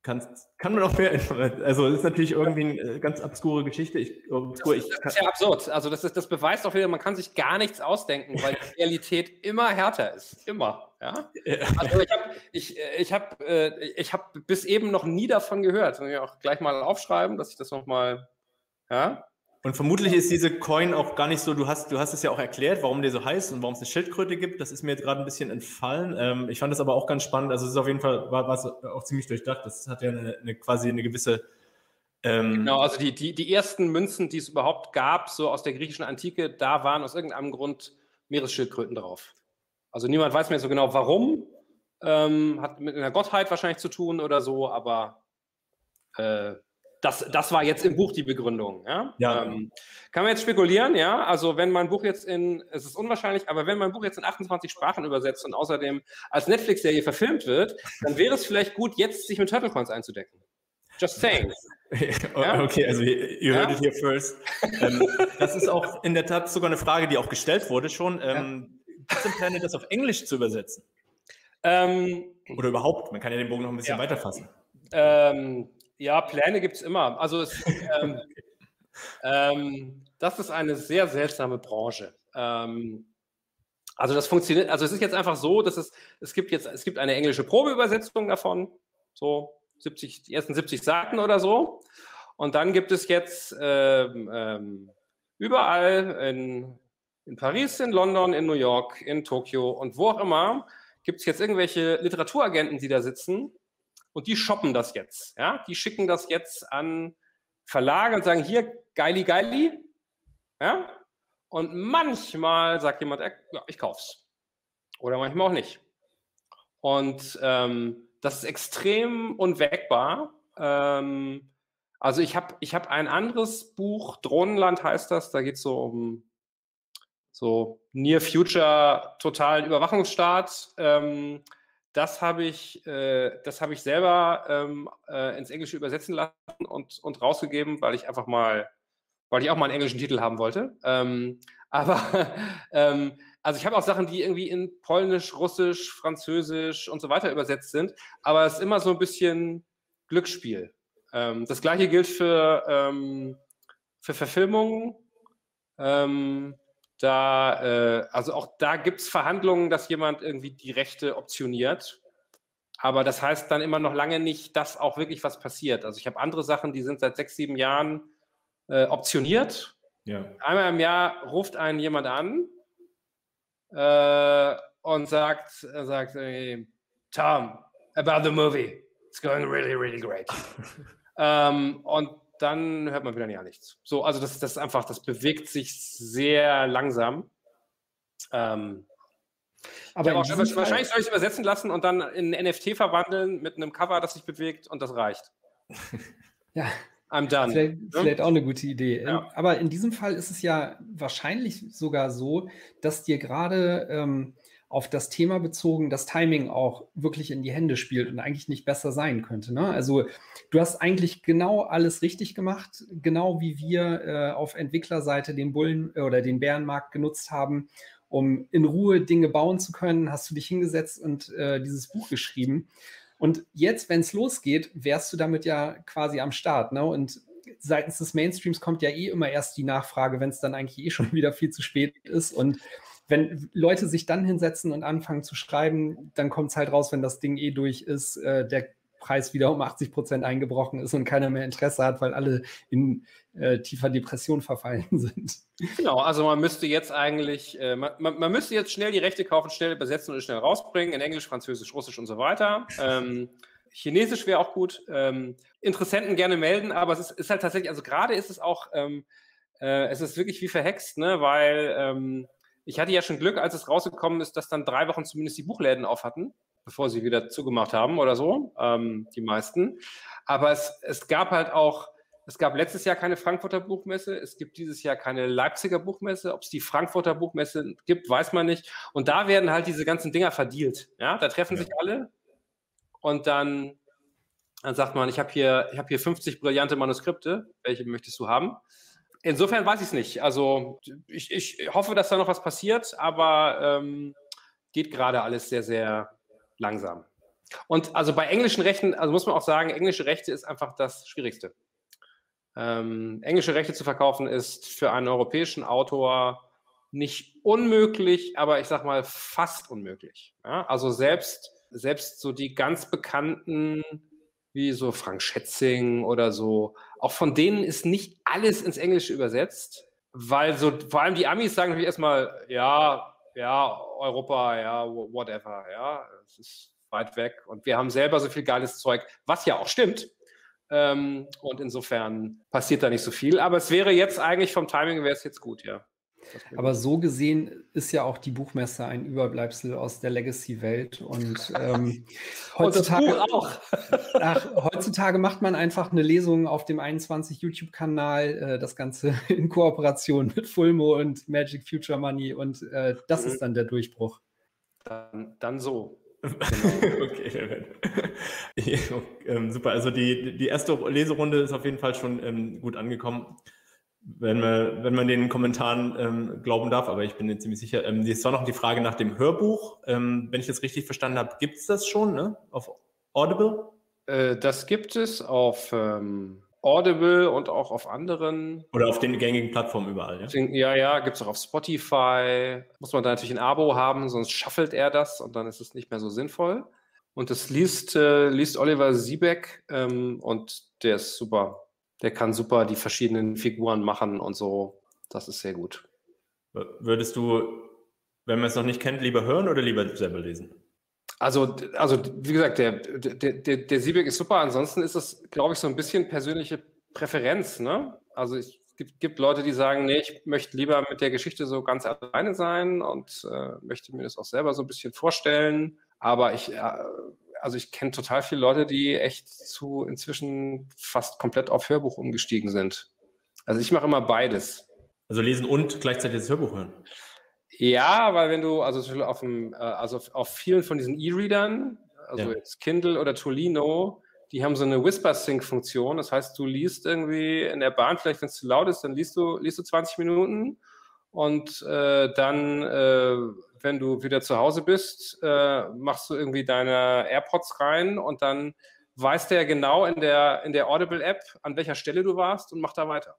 Kannst, kann man auch mehr Also das ist natürlich irgendwie eine äh, ganz obskure Geschichte. Ich, obskur, das, ist, das ist ja absurd. Also das, ist, das beweist auch wieder, man kann sich gar nichts ausdenken, weil die Realität immer härter ist. Immer. Ja? Also ich habe ich, äh, ich hab, äh, ich hab bis eben noch nie davon gehört. Und ich auch gleich mal aufschreiben, dass ich das nochmal. Ja? Und vermutlich ist diese Coin auch gar nicht so, du hast, du hast es ja auch erklärt, warum der so heißt und warum es eine Schildkröte gibt. Das ist mir jetzt gerade ein bisschen entfallen. Ähm, ich fand das aber auch ganz spannend. Also es ist auf jeden Fall, war, war es auch ziemlich durchdacht. Das hat ja eine, eine quasi eine gewisse ähm genau, also die, die, die ersten Münzen, die es überhaupt gab, so aus der griechischen Antike, da waren aus irgendeinem Grund Meeresschildkröten drauf. Also niemand weiß mehr so genau, warum. Ähm, hat mit einer Gottheit wahrscheinlich zu tun oder so, aber äh, das, das war jetzt im Buch die Begründung. Ja? ja. Ähm, kann man jetzt spekulieren, ja? Also wenn mein Buch jetzt in, es ist unwahrscheinlich, aber wenn mein Buch jetzt in 28 Sprachen übersetzt und außerdem als Netflix-Serie verfilmt wird, dann wäre es vielleicht gut, jetzt sich mit Turtlecoins einzudecken. Just saying. (laughs) ja? Okay, also you heard ja? it here first. ähm, das ist auch in der Tat sogar eine Frage, die auch gestellt wurde schon. Ähm, Gibt es denn Pläne, das auf Englisch zu übersetzen? Ähm, Oder überhaupt? Man kann ja den Bogen noch ein bisschen ja. weiterfassen. Ähm, ja, Pläne gibt es immer. Also es, ähm, (laughs) ähm, das ist eine sehr seltsame Branche. Ähm, also das funktioniert, also es ist jetzt einfach so, dass es, es gibt jetzt, es gibt eine englische Probeübersetzung davon, so 70, die ersten 70 Seiten oder so. Und dann gibt es jetzt ähm, ähm, überall in, in Paris, in London, in New York, in Tokio und wo auch immer, gibt es jetzt irgendwelche Literaturagenten, die da sitzen und die shoppen das jetzt. Ja? Die schicken das jetzt an Verlage und sagen, hier, geili, geili. Ja? Und manchmal sagt jemand, äh, ja, ich kauf's. Oder manchmal auch nicht. Und ähm, das ist extrem unwägbar. Ähm, also ich habe ich hab ein anderes Buch, Drohnenland heißt das, da geht es so um so Near Future totalen Überwachungsstaat. Ähm, das habe ich, äh, das ich selber ähm, äh, ins Englische übersetzen lassen und, und rausgegeben, weil ich einfach mal, weil ich auch mal einen englischen Titel haben wollte. Ähm, (laughs) aber ähm, also ich habe auch Sachen, die irgendwie in Polnisch, Russisch, Französisch und so weiter übersetzt sind, aber es ist immer so ein bisschen Glücksspiel. Ähm, das gleiche gilt für, ähm, für Verfilmungen. Da, äh, also auch da gibt es Verhandlungen, dass jemand irgendwie die Rechte optioniert. Aber das heißt dann immer noch lange nicht, dass auch wirklich was passiert. Also ich habe andere Sachen, die sind seit sechs, sieben Jahren äh, optioniert. Ja. Einmal im Jahr ruft einen jemand an äh, und sagt, sagt hey, Tom, about the movie. It's going really, really great. (laughs) ähm, und dann hört man wieder ja nichts. So, also das, das ist einfach, das bewegt sich sehr langsam. Ähm, aber auch, wahrscheinlich soll ich es übersetzen lassen und dann in NFT verwandeln mit einem Cover, das sich bewegt und das reicht. (laughs) ja. I'm done. Vielleicht, vielleicht, auch eine gute Idee. Ja. Aber in diesem Fall ist es ja wahrscheinlich sogar so, dass dir gerade ähm, auf das Thema bezogen das Timing auch wirklich in die Hände spielt und eigentlich nicht besser sein könnte. Ne? Also du hast eigentlich genau alles richtig gemacht, genau wie wir äh, auf Entwicklerseite den Bullen äh, oder den Bärenmarkt genutzt haben, um in Ruhe Dinge bauen zu können, hast du dich hingesetzt und äh, dieses Buch geschrieben. Und jetzt, wenn es losgeht, wärst du damit ja quasi am Start. Ne? Und seitens des Mainstreams kommt ja eh immer erst die Nachfrage, wenn es dann eigentlich eh schon (laughs) wieder viel zu spät ist. Und wenn Leute sich dann hinsetzen und anfangen zu schreiben, dann kommt es halt raus, wenn das Ding eh durch ist, äh, der Preis wieder um 80 Prozent eingebrochen ist und keiner mehr Interesse hat, weil alle in äh, tiefer Depression verfallen (laughs) sind. Genau, also man müsste jetzt eigentlich, äh, man, man, müsste jetzt schnell die Rechte kaufen, schnell übersetzen und schnell rausbringen, in Englisch, Französisch, Russisch und so weiter. Ähm, Chinesisch wäre auch gut. Ähm, Interessenten gerne melden, aber es ist, ist, halt tatsächlich, also gerade ist es auch, ähm, äh, es ist wirklich wie verhext, ne, weil ähm, ich hatte ja schon Glück, als es rausgekommen ist, dass dann drei Wochen zumindest die Buchläden auf hatten, bevor sie wieder zugemacht haben oder so, ähm, die meisten. Aber es, es gab halt auch, es gab letztes Jahr keine Frankfurter Buchmesse, es gibt dieses Jahr keine Leipziger Buchmesse. Ob es die Frankfurter Buchmesse gibt, weiß man nicht. Und da werden halt diese ganzen Dinger verdealt. Ja, da treffen ja. sich alle und dann, dann sagt man, ich habe hier, hab hier 50 brillante Manuskripte, welche möchtest du haben? Insofern weiß ich es nicht. Also ich, ich hoffe, dass da noch was passiert, aber ähm, geht gerade alles sehr, sehr langsam. Und also bei englischen Rechten, also muss man auch sagen, englische Rechte ist einfach das Schwierigste. Ähm, englische Rechte zu verkaufen ist für einen europäischen Autor nicht unmöglich, aber ich sag mal fast unmöglich. Ja? Also selbst, selbst so die ganz bekannten wie so Frank Schätzing oder so. Auch von denen ist nicht alles ins Englische übersetzt, weil so vor allem die Amis sagen natürlich erstmal, ja, ja, Europa, ja, whatever, ja, es ist weit weg und wir haben selber so viel geiles Zeug, was ja auch stimmt. Ähm, und insofern passiert da nicht so viel. Aber es wäre jetzt eigentlich vom Timing wäre es jetzt gut, ja. Aber so gesehen ist ja auch die Buchmesse ein Überbleibsel aus der Legacy-Welt. Und, ähm, (laughs) heutzutage, und auch. (laughs) ach, heutzutage macht man einfach eine Lesung auf dem 21 YouTube-Kanal, äh, das Ganze (laughs) in Kooperation mit Fulmo und Magic Future Money. Und äh, das mhm. ist dann der Durchbruch. Dann, dann so. Genau. okay, ähm, super. Also die, die erste Leserunde ist auf jeden Fall schon ähm, gut angekommen wenn man, wenn man den Kommentaren ähm, glauben darf, aber ich bin mir ziemlich sicher. Ähm, es war noch die Frage nach dem Hörbuch. Ähm, wenn ich das richtig verstanden habe, gibt es das schon ne? auf Audible? Äh, das gibt es auf ähm, Audible und auch auf anderen. Oder auf den gängigen Plattformen überall, ja? Ja, ja, gibt es auch auf Spotify. Muss man da natürlich ein Abo haben, sonst schaffelt er das und dann ist es nicht mehr so sinnvoll. Und das liest, äh, liest Oliver Siebeck ähm, und der ist super. Der kann super die verschiedenen Figuren machen und so. Das ist sehr gut. Würdest du, wenn man es noch nicht kennt, lieber hören oder lieber selber lesen? Also, also wie gesagt, der, der, der, der Siebeck ist super. Ansonsten ist es, glaube ich, so ein bisschen persönliche Präferenz. Ne? Also es gibt, gibt Leute, die sagen, nee, ich möchte lieber mit der Geschichte so ganz alleine sein und äh, möchte mir das auch selber so ein bisschen vorstellen. Aber ich, äh, also ich kenne total viele Leute, die echt zu inzwischen fast komplett auf Hörbuch umgestiegen sind. Also ich mache immer beides. Also lesen und gleichzeitig das Hörbuch hören. Ja, weil wenn du, also auf, dem, äh, also auf vielen von diesen E-Readern, also ja. jetzt Kindle oder Tolino, die haben so eine Whisper-Sync-Funktion. Das heißt, du liest irgendwie in der Bahn, vielleicht wenn es zu laut ist, dann liest du, liest du 20 Minuten und äh, dann, äh, wenn du wieder zu Hause bist, äh, machst du irgendwie deine AirPods rein und dann weiß der genau in der, in der Audible-App, an welcher Stelle du warst und macht da weiter.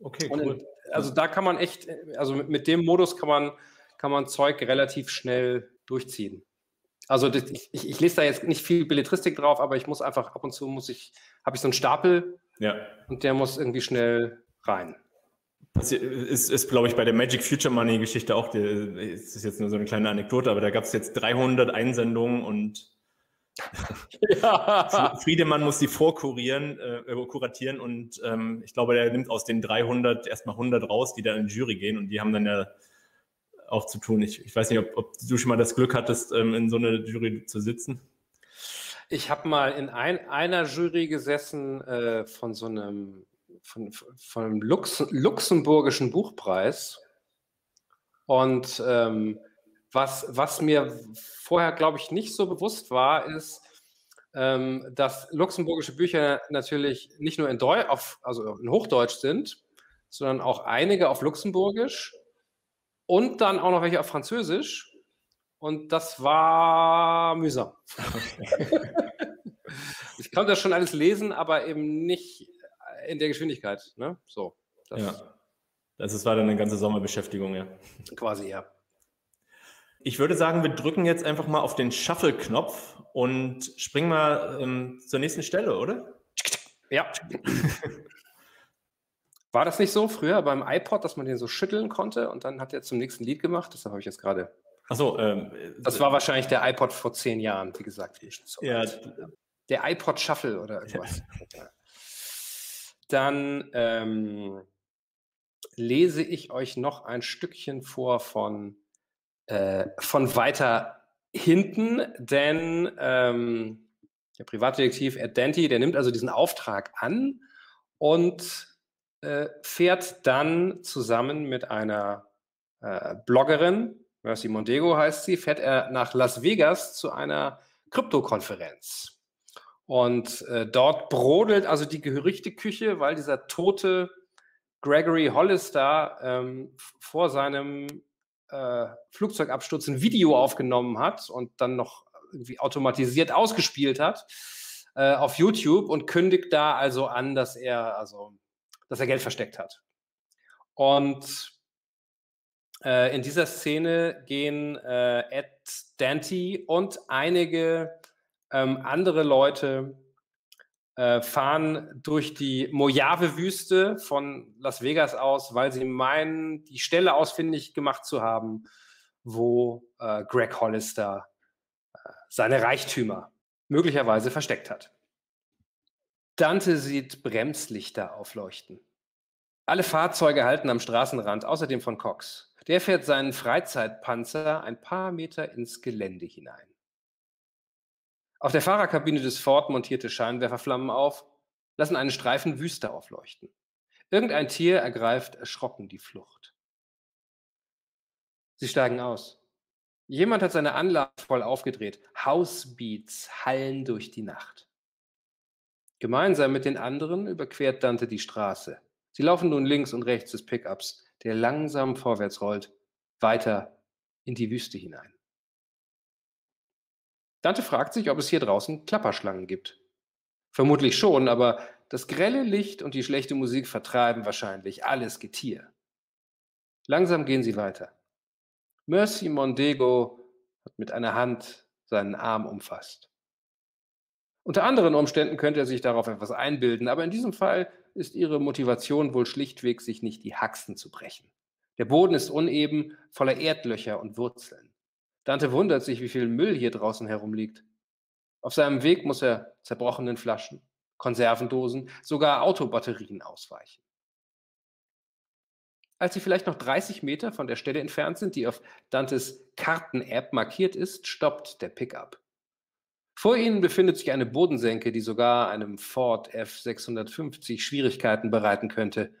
Okay, cool. Und, also da kann man echt, also mit, mit, dem Modus kann man, kann man Zeug relativ schnell durchziehen. Also das, ich, ich, lese da jetzt nicht viel Belletristik drauf, aber ich muss einfach ab und zu muss ich, habe ich so einen Stapel ja. und der muss irgendwie schnell rein. Das ist, ist glaube ich, bei der Magic Future Money Geschichte auch, das ist jetzt nur so eine kleine Anekdote, aber da gab es jetzt 300 Einsendungen und (laughs) ja. Friedemann muss die vorkurieren, äh, kuratieren und ähm, ich glaube, der nimmt aus den 300 erstmal 100 raus, die dann in die Jury gehen und die haben dann ja auch zu tun. Ich, ich weiß nicht, ob, ob, du schon mal das Glück hattest, ähm, in so einer Jury zu sitzen. Ich habe mal in ein, einer Jury gesessen äh, von so einem, von, einem Lux, luxemburgischen Buchpreis und ähm, was, was mir vorher, glaube ich, nicht so bewusst war, ist, ähm, dass luxemburgische Bücher natürlich nicht nur in, Deu auf, also in Hochdeutsch sind, sondern auch einige auf Luxemburgisch und dann auch noch welche auf Französisch. Und das war mühsam. (laughs) ich konnte das schon alles lesen, aber eben nicht in der Geschwindigkeit. Ne? So. Das ja. Das war dann eine ganze Sommerbeschäftigung, ja. Quasi, ja. Ich würde sagen, wir drücken jetzt einfach mal auf den Shuffle-Knopf und springen mal ähm, zur nächsten Stelle, oder? Ja. (laughs) War das nicht so früher beim iPod, dass man den so schütteln konnte und dann hat er zum nächsten Lied gemacht? Deshalb habe ich jetzt gerade. Achso, ähm, das war wahrscheinlich der iPod vor zehn Jahren, wie gesagt. So ja. Der iPod Shuffle oder irgendwas. (laughs) Ja. Dann ähm, lese ich euch noch ein Stückchen vor von äh, von weiter hinten, denn ähm, der Privatdetektiv Ed Dante, der nimmt also diesen Auftrag an und äh, fährt dann zusammen mit einer äh, Bloggerin, Mercy Mondego heißt sie, fährt er nach Las Vegas zu einer Kryptokonferenz. Und äh, dort brodelt also die Gerüchteküche, weil dieser tote Gregory Hollister ähm, vor seinem äh, Flugzeugabsturz ein Video aufgenommen hat und dann noch irgendwie automatisiert ausgespielt hat äh, auf YouTube und kündigt da also an, dass er also dass er Geld versteckt hat. Und äh, in dieser Szene gehen äh, Ed Dante und einige ähm, andere Leute äh, fahren durch die Mojave-Wüste von Las Vegas aus, weil sie meinen, die Stelle ausfindig gemacht zu haben, wo äh, Greg Hollister äh, seine Reichtümer möglicherweise versteckt hat. Dante sieht Bremslichter aufleuchten. Alle Fahrzeuge halten am Straßenrand, außerdem von Cox. Der fährt seinen Freizeitpanzer ein paar Meter ins Gelände hinein. Auf der Fahrerkabine des Ford montierte Scheinwerferflammen auf, lassen einen Streifen Wüste aufleuchten. Irgendein Tier ergreift erschrocken die Flucht. Sie steigen aus. Jemand hat seine Anlage voll aufgedreht. Housebeats hallen durch die Nacht. Gemeinsam mit den anderen überquert Dante die Straße. Sie laufen nun links und rechts des Pickups, der langsam vorwärts rollt, weiter in die Wüste hinein. Dante fragt sich, ob es hier draußen Klapperschlangen gibt. Vermutlich schon, aber das grelle Licht und die schlechte Musik vertreiben wahrscheinlich alles Getier. Langsam gehen sie weiter. Mercy Mondego hat mit einer Hand seinen Arm umfasst. Unter anderen Umständen könnte er sich darauf etwas einbilden, aber in diesem Fall ist ihre Motivation wohl schlichtweg, sich nicht die Haxen zu brechen. Der Boden ist uneben, voller Erdlöcher und Wurzeln. Dante wundert sich, wie viel Müll hier draußen herumliegt. Auf seinem Weg muss er zerbrochenen Flaschen, Konservendosen, sogar Autobatterien ausweichen. Als sie vielleicht noch 30 Meter von der Stelle entfernt sind, die auf Dantes Karten-App markiert ist, stoppt der Pickup. Vor ihnen befindet sich eine Bodensenke, die sogar einem Ford F650 Schwierigkeiten bereiten könnte.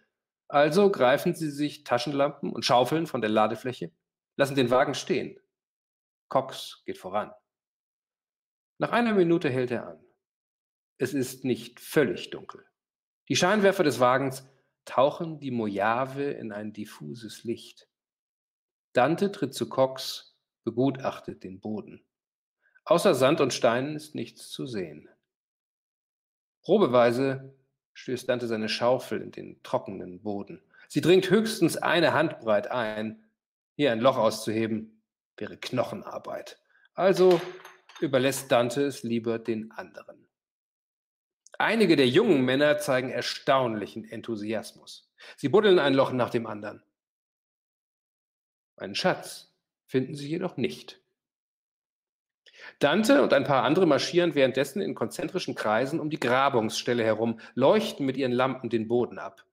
Also greifen sie sich Taschenlampen und Schaufeln von der Ladefläche, lassen den Wagen stehen. Cox geht voran. Nach einer Minute hält er an. Es ist nicht völlig dunkel. Die Scheinwerfer des Wagens tauchen die Mojave in ein diffuses Licht. Dante tritt zu Cox, begutachtet den Boden. Außer Sand und Steinen ist nichts zu sehen. Probeweise stößt Dante seine Schaufel in den trockenen Boden. Sie dringt höchstens eine Handbreit ein. Hier ein Loch auszuheben, wäre Knochenarbeit. Also überlässt Dante es lieber den anderen. Einige der jungen Männer zeigen erstaunlichen Enthusiasmus. Sie buddeln ein Loch nach dem anderen. Einen Schatz finden sie jedoch nicht. Dante und ein paar andere marschieren währenddessen in konzentrischen Kreisen um die Grabungsstelle herum, leuchten mit ihren Lampen den Boden ab.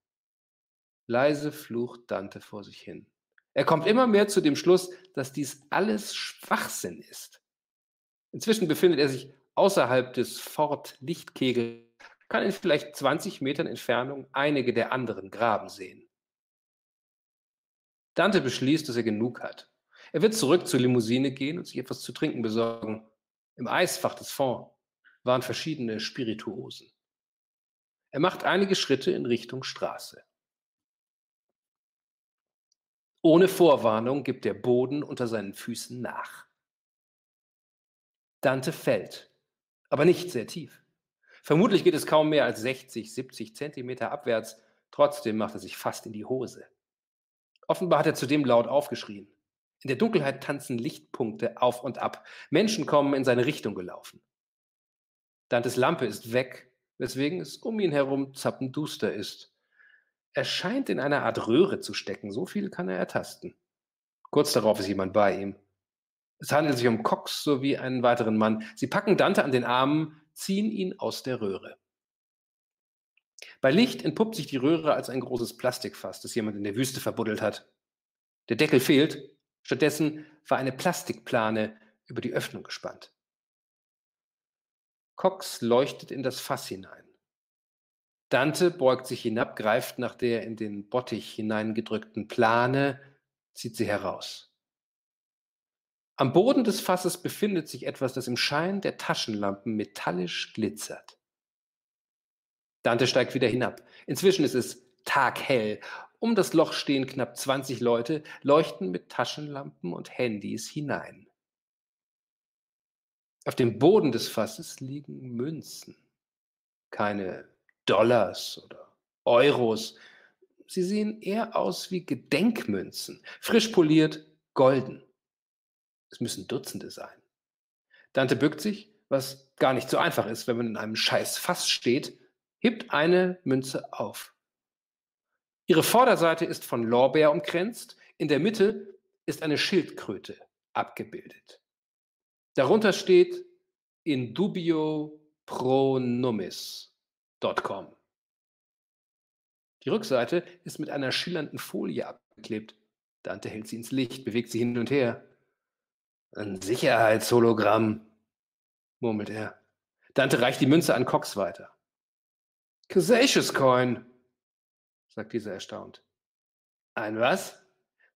Leise flucht Dante vor sich hin. Er kommt immer mehr zu dem Schluss, dass dies alles Schwachsinn ist. Inzwischen befindet er sich außerhalb des Fort-Lichtkegels kann in vielleicht 20 Metern Entfernung einige der anderen Graben sehen. Dante beschließt, dass er genug hat. Er wird zurück zur Limousine gehen und sich etwas zu trinken besorgen. Im Eisfach des Fonds waren verschiedene Spirituosen. Er macht einige Schritte in Richtung Straße. Ohne Vorwarnung gibt der Boden unter seinen Füßen nach. Dante fällt, aber nicht sehr tief. Vermutlich geht es kaum mehr als 60, 70 Zentimeter abwärts. Trotzdem macht er sich fast in die Hose. Offenbar hat er zudem laut aufgeschrien. In der Dunkelheit tanzen Lichtpunkte auf und ab. Menschen kommen in seine Richtung gelaufen. Dantes Lampe ist weg, weswegen es um ihn herum zappenduster ist. Er scheint in einer Art Röhre zu stecken, so viel kann er ertasten. Kurz darauf ist jemand bei ihm. Es handelt sich um Cox sowie einen weiteren Mann. Sie packen Dante an den Armen, ziehen ihn aus der Röhre. Bei Licht entpuppt sich die Röhre als ein großes Plastikfass, das jemand in der Wüste verbuddelt hat. Der Deckel fehlt, stattdessen war eine Plastikplane über die Öffnung gespannt. Cox leuchtet in das Fass hinein. Dante beugt sich hinab, greift nach der in den Bottich hineingedrückten Plane, zieht sie heraus. Am Boden des Fasses befindet sich etwas, das im Schein der Taschenlampen metallisch glitzert. Dante steigt wieder hinab. Inzwischen ist es taghell. Um das Loch stehen knapp 20 Leute, leuchten mit Taschenlampen und Handys hinein. Auf dem Boden des Fasses liegen Münzen. Keine Dollars oder Euros. Sie sehen eher aus wie Gedenkmünzen, frisch poliert, golden. Es müssen Dutzende sein. Dante bückt sich, was gar nicht so einfach ist, wenn man in einem scheiß Fass steht, hebt eine Münze auf. Ihre Vorderseite ist von Lorbeer umkränzt, in der Mitte ist eine Schildkröte abgebildet. Darunter steht in dubio pro numis.com. Die Rückseite ist mit einer schillernden Folie abgeklebt. Dante hält sie ins Licht, bewegt sie hin und her. Ein Sicherheitshologramm, murmelt er. Dante reicht die Münze an Cox weiter. Casacious Coin, sagt dieser erstaunt. Ein was?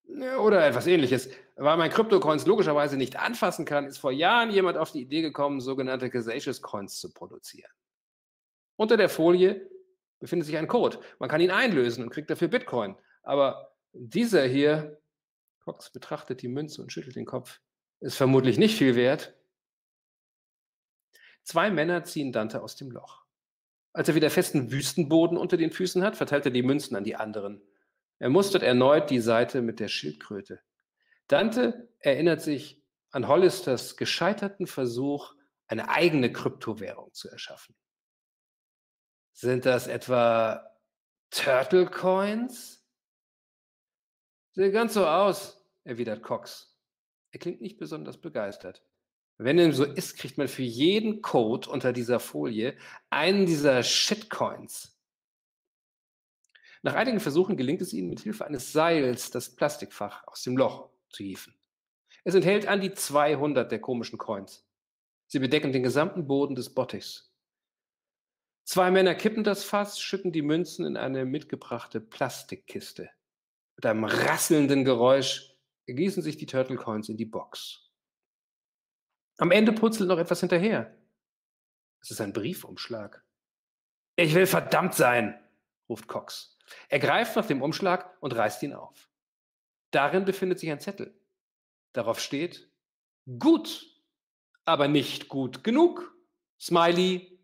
Oder etwas ähnliches. Weil man Kryptocoins logischerweise nicht anfassen kann, ist vor Jahren jemand auf die Idee gekommen, sogenannte Casacious Coins zu produzieren. Unter der Folie befindet sich ein Code. Man kann ihn einlösen und kriegt dafür Bitcoin. Aber dieser hier, Cox betrachtet die Münze und schüttelt den Kopf. Ist vermutlich nicht viel wert. Zwei Männer ziehen Dante aus dem Loch. Als er wieder festen Wüstenboden unter den Füßen hat, verteilt er die Münzen an die anderen. Er mustert erneut die Seite mit der Schildkröte. Dante erinnert sich an Hollisters gescheiterten Versuch, eine eigene Kryptowährung zu erschaffen. Sind das etwa Turtle Coins? Sieht ganz so aus, erwidert Cox. Er klingt nicht besonders begeistert. Wenn dem so ist, kriegt man für jeden Code unter dieser Folie einen dieser Shitcoins. Nach einigen Versuchen gelingt es ihnen mit Hilfe eines Seils das Plastikfach aus dem Loch zu hieven. Es enthält an die 200 der komischen Coins. Sie bedecken den gesamten Boden des Bottichs. Zwei Männer kippen das Fass, schütten die Münzen in eine mitgebrachte Plastikkiste. Mit einem rasselnden Geräusch gießen sich die Turtle Coins in die Box. Am Ende putzelt noch etwas hinterher. Es ist ein Briefumschlag. Ich will verdammt sein, ruft Cox. Er greift nach dem Umschlag und reißt ihn auf. Darin befindet sich ein Zettel. Darauf steht, gut, aber nicht gut genug. Smiley.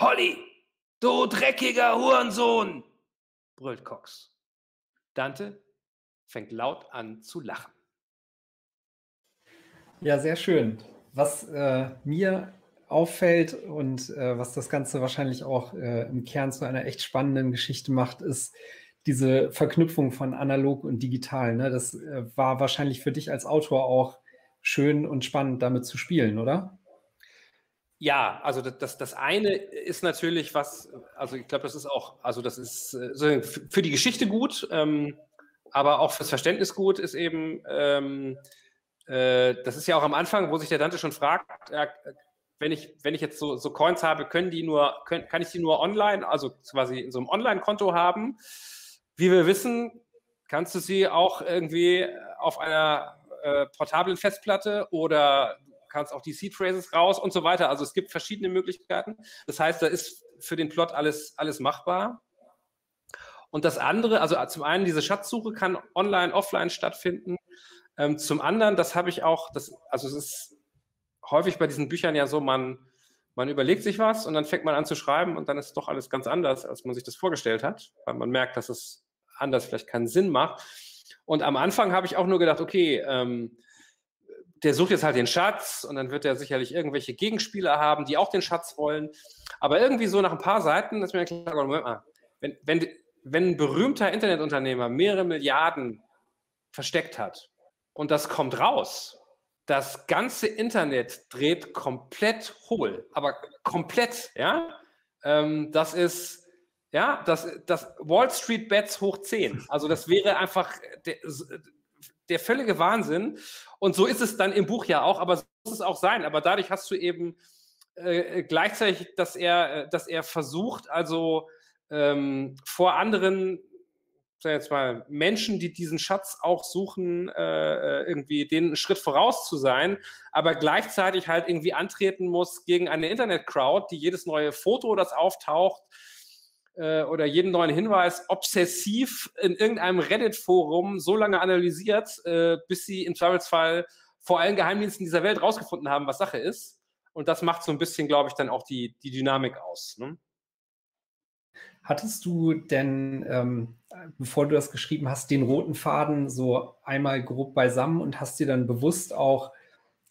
Holly, du dreckiger Hurensohn, brüllt Cox. Dante fängt laut an zu lachen. Ja, sehr schön. Was äh, mir auffällt und äh, was das Ganze wahrscheinlich auch äh, im Kern zu einer echt spannenden Geschichte macht, ist diese Verknüpfung von analog und digital. Ne? Das äh, war wahrscheinlich für dich als Autor auch schön und spannend, damit zu spielen, oder? Ja, also das, das eine ist natürlich was, also ich glaube, das ist auch, also das ist äh, für die Geschichte gut, ähm, aber auch fürs Verständnis gut ist eben, ähm, äh, das ist ja auch am Anfang, wo sich der Dante schon fragt, äh, wenn ich, wenn ich jetzt so, so Coins habe, können die nur, können, kann ich die nur online, also quasi in so einem Online-Konto haben? Wie wir wissen, kannst du sie auch irgendwie auf einer äh, portablen Festplatte oder kannst auch die Seed Phrases raus und so weiter. Also es gibt verschiedene Möglichkeiten. Das heißt, da ist für den Plot alles, alles machbar. Und das andere, also zum einen diese Schatzsuche kann online, offline stattfinden. Ähm, zum anderen, das habe ich auch, das, also es ist häufig bei diesen Büchern ja so, man, man überlegt sich was und dann fängt man an zu schreiben und dann ist doch alles ganz anders, als man sich das vorgestellt hat, weil man merkt, dass es anders vielleicht keinen Sinn macht. Und am Anfang habe ich auch nur gedacht, okay, ähm, der sucht jetzt halt den Schatz und dann wird er sicherlich irgendwelche Gegenspieler haben, die auch den Schatz wollen. Aber irgendwie so nach ein paar Seiten ist mir klar, Moment mal, wenn, wenn, wenn ein berühmter Internetunternehmer mehrere Milliarden versteckt hat und das kommt raus das ganze Internet dreht komplett hohl, aber komplett, ja. Ähm, das ist, ja, das, das Wall Street Bets hoch 10. Also das wäre einfach der, völlige Wahnsinn. Und so ist es dann im Buch ja auch, aber so muss es auch sein. Aber dadurch hast du eben äh, gleichzeitig, dass er, dass er versucht, also ähm, vor anderen sag jetzt mal, Menschen, die diesen Schatz auch suchen, äh, äh, irgendwie den Schritt voraus zu sein, aber gleichzeitig halt irgendwie antreten muss gegen eine Internet-Crowd, die jedes neue Foto, das auftaucht, äh, oder jeden neuen Hinweis obsessiv in irgendeinem Reddit-Forum so lange analysiert, äh, bis sie im Zweifelsfall vor allen Geheimdiensten dieser Welt rausgefunden haben, was Sache ist. Und das macht so ein bisschen, glaube ich, dann auch die, die Dynamik aus. Ne? Hattest du denn, ähm, bevor du das geschrieben hast, den roten Faden so einmal grob beisammen und hast dir dann bewusst auch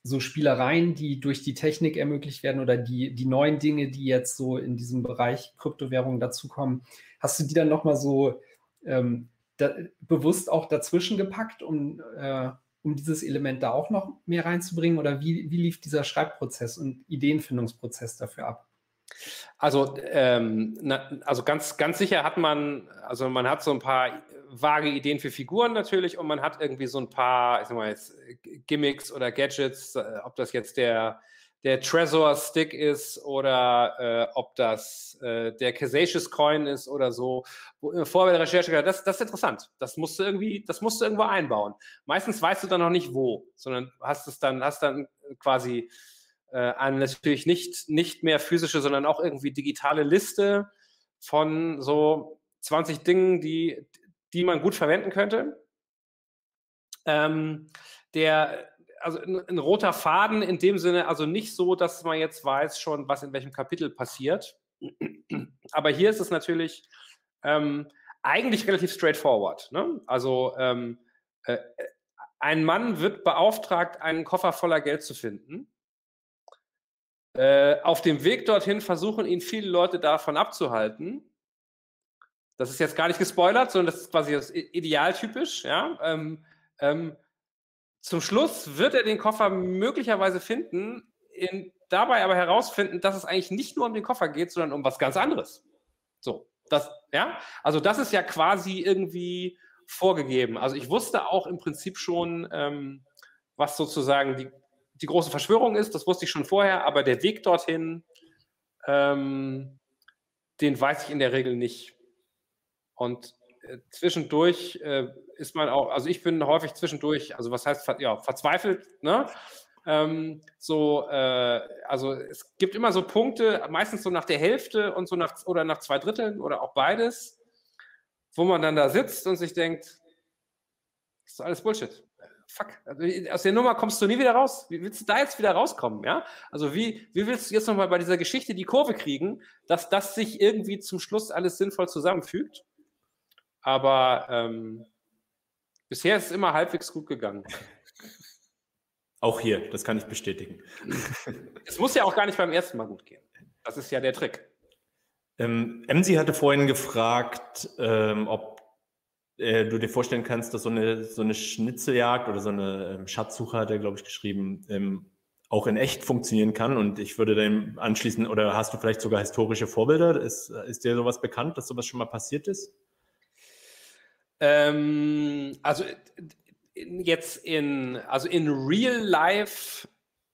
so Spielereien, die durch die Technik ermöglicht werden oder die, die neuen Dinge, die jetzt so in diesem Bereich Kryptowährungen dazukommen, hast du die dann nochmal so ähm, da, bewusst auch dazwischen gepackt, um, äh, um dieses Element da auch noch mehr reinzubringen? Oder wie, wie lief dieser Schreibprozess und Ideenfindungsprozess dafür ab? Also, ähm, na, also ganz, ganz sicher hat man, also man hat so ein paar vage Ideen für Figuren natürlich und man hat irgendwie so ein paar, ich sag mal jetzt, Gimmicks oder Gadgets, äh, ob das jetzt der, der Trezor Stick ist oder äh, ob das äh, der Casacious Coin ist oder so. Wo, vorher der Recherche gesagt, das, das ist interessant. Das musst du irgendwie, das musst du irgendwo einbauen. Meistens weißt du dann noch nicht wo, sondern hast es dann, hast dann quasi äh, eine natürlich nicht, nicht mehr physische, sondern auch irgendwie digitale Liste von so 20 Dingen, die, die man gut verwenden könnte. Ähm, der, also ein, ein, roter Faden in dem Sinne, also nicht so, dass man jetzt weiß schon, was in welchem Kapitel passiert. Aber hier ist es natürlich ähm, eigentlich relativ straightforward. Ne? Also ähm, äh, ein Mann wird beauftragt, einen Koffer voller Geld zu finden. Äh, auf dem Weg dorthin versuchen ihn viele Leute davon abzuhalten. Das ist jetzt gar nicht gespoilert, sondern das ist quasi das idealtypisch. Ja? Ähm, ähm, zum Schluss wird er den Koffer möglicherweise finden, in, dabei aber herausfinden, dass es eigentlich nicht nur um den Koffer geht, sondern um was ganz anderes. So, das, ja, also das ist ja quasi irgendwie vorgegeben. Also ich wusste auch im Prinzip schon, ähm, was sozusagen die, die große Verschwörung ist, das wusste ich schon vorher, aber der Weg dorthin, ähm, den weiß ich in der Regel nicht. Und äh, zwischendurch äh, ist man auch, also ich bin häufig zwischendurch, also was heißt, ja, verzweifelt, ne? Ähm, so, äh, also es gibt immer so Punkte, meistens so nach der Hälfte und so nach oder nach zwei Dritteln oder auch beides, wo man dann da sitzt und sich denkt, das ist alles Bullshit. Fuck, also aus der Nummer kommst du nie wieder raus. Wie willst du da jetzt wieder rauskommen? Ja? Also wie, wie willst du jetzt nochmal bei dieser Geschichte die Kurve kriegen, dass das sich irgendwie zum Schluss alles sinnvoll zusammenfügt? Aber ähm, bisher ist es immer halbwegs gut gegangen. (laughs) Auch hier, das kann ich bestätigen. (laughs) Es muss ja auch gar nicht beim ersten Mal gut gehen. Das ist ja der Trick. Ähm, Emsi hatte vorhin gefragt, ähm, ob äh, du dir vorstellen kannst, dass so eine, so eine Schnitzeljagd oder so eine ähm, Schatzsuche, hat er, glaube ich, geschrieben, ähm, auch in echt funktionieren kann. Und ich würde dann anschließen, oder hast du vielleicht sogar historische Vorbilder? Ist, ist dir sowas bekannt, dass sowas schon mal passiert ist? Ähm, also jetzt in, also in Real Life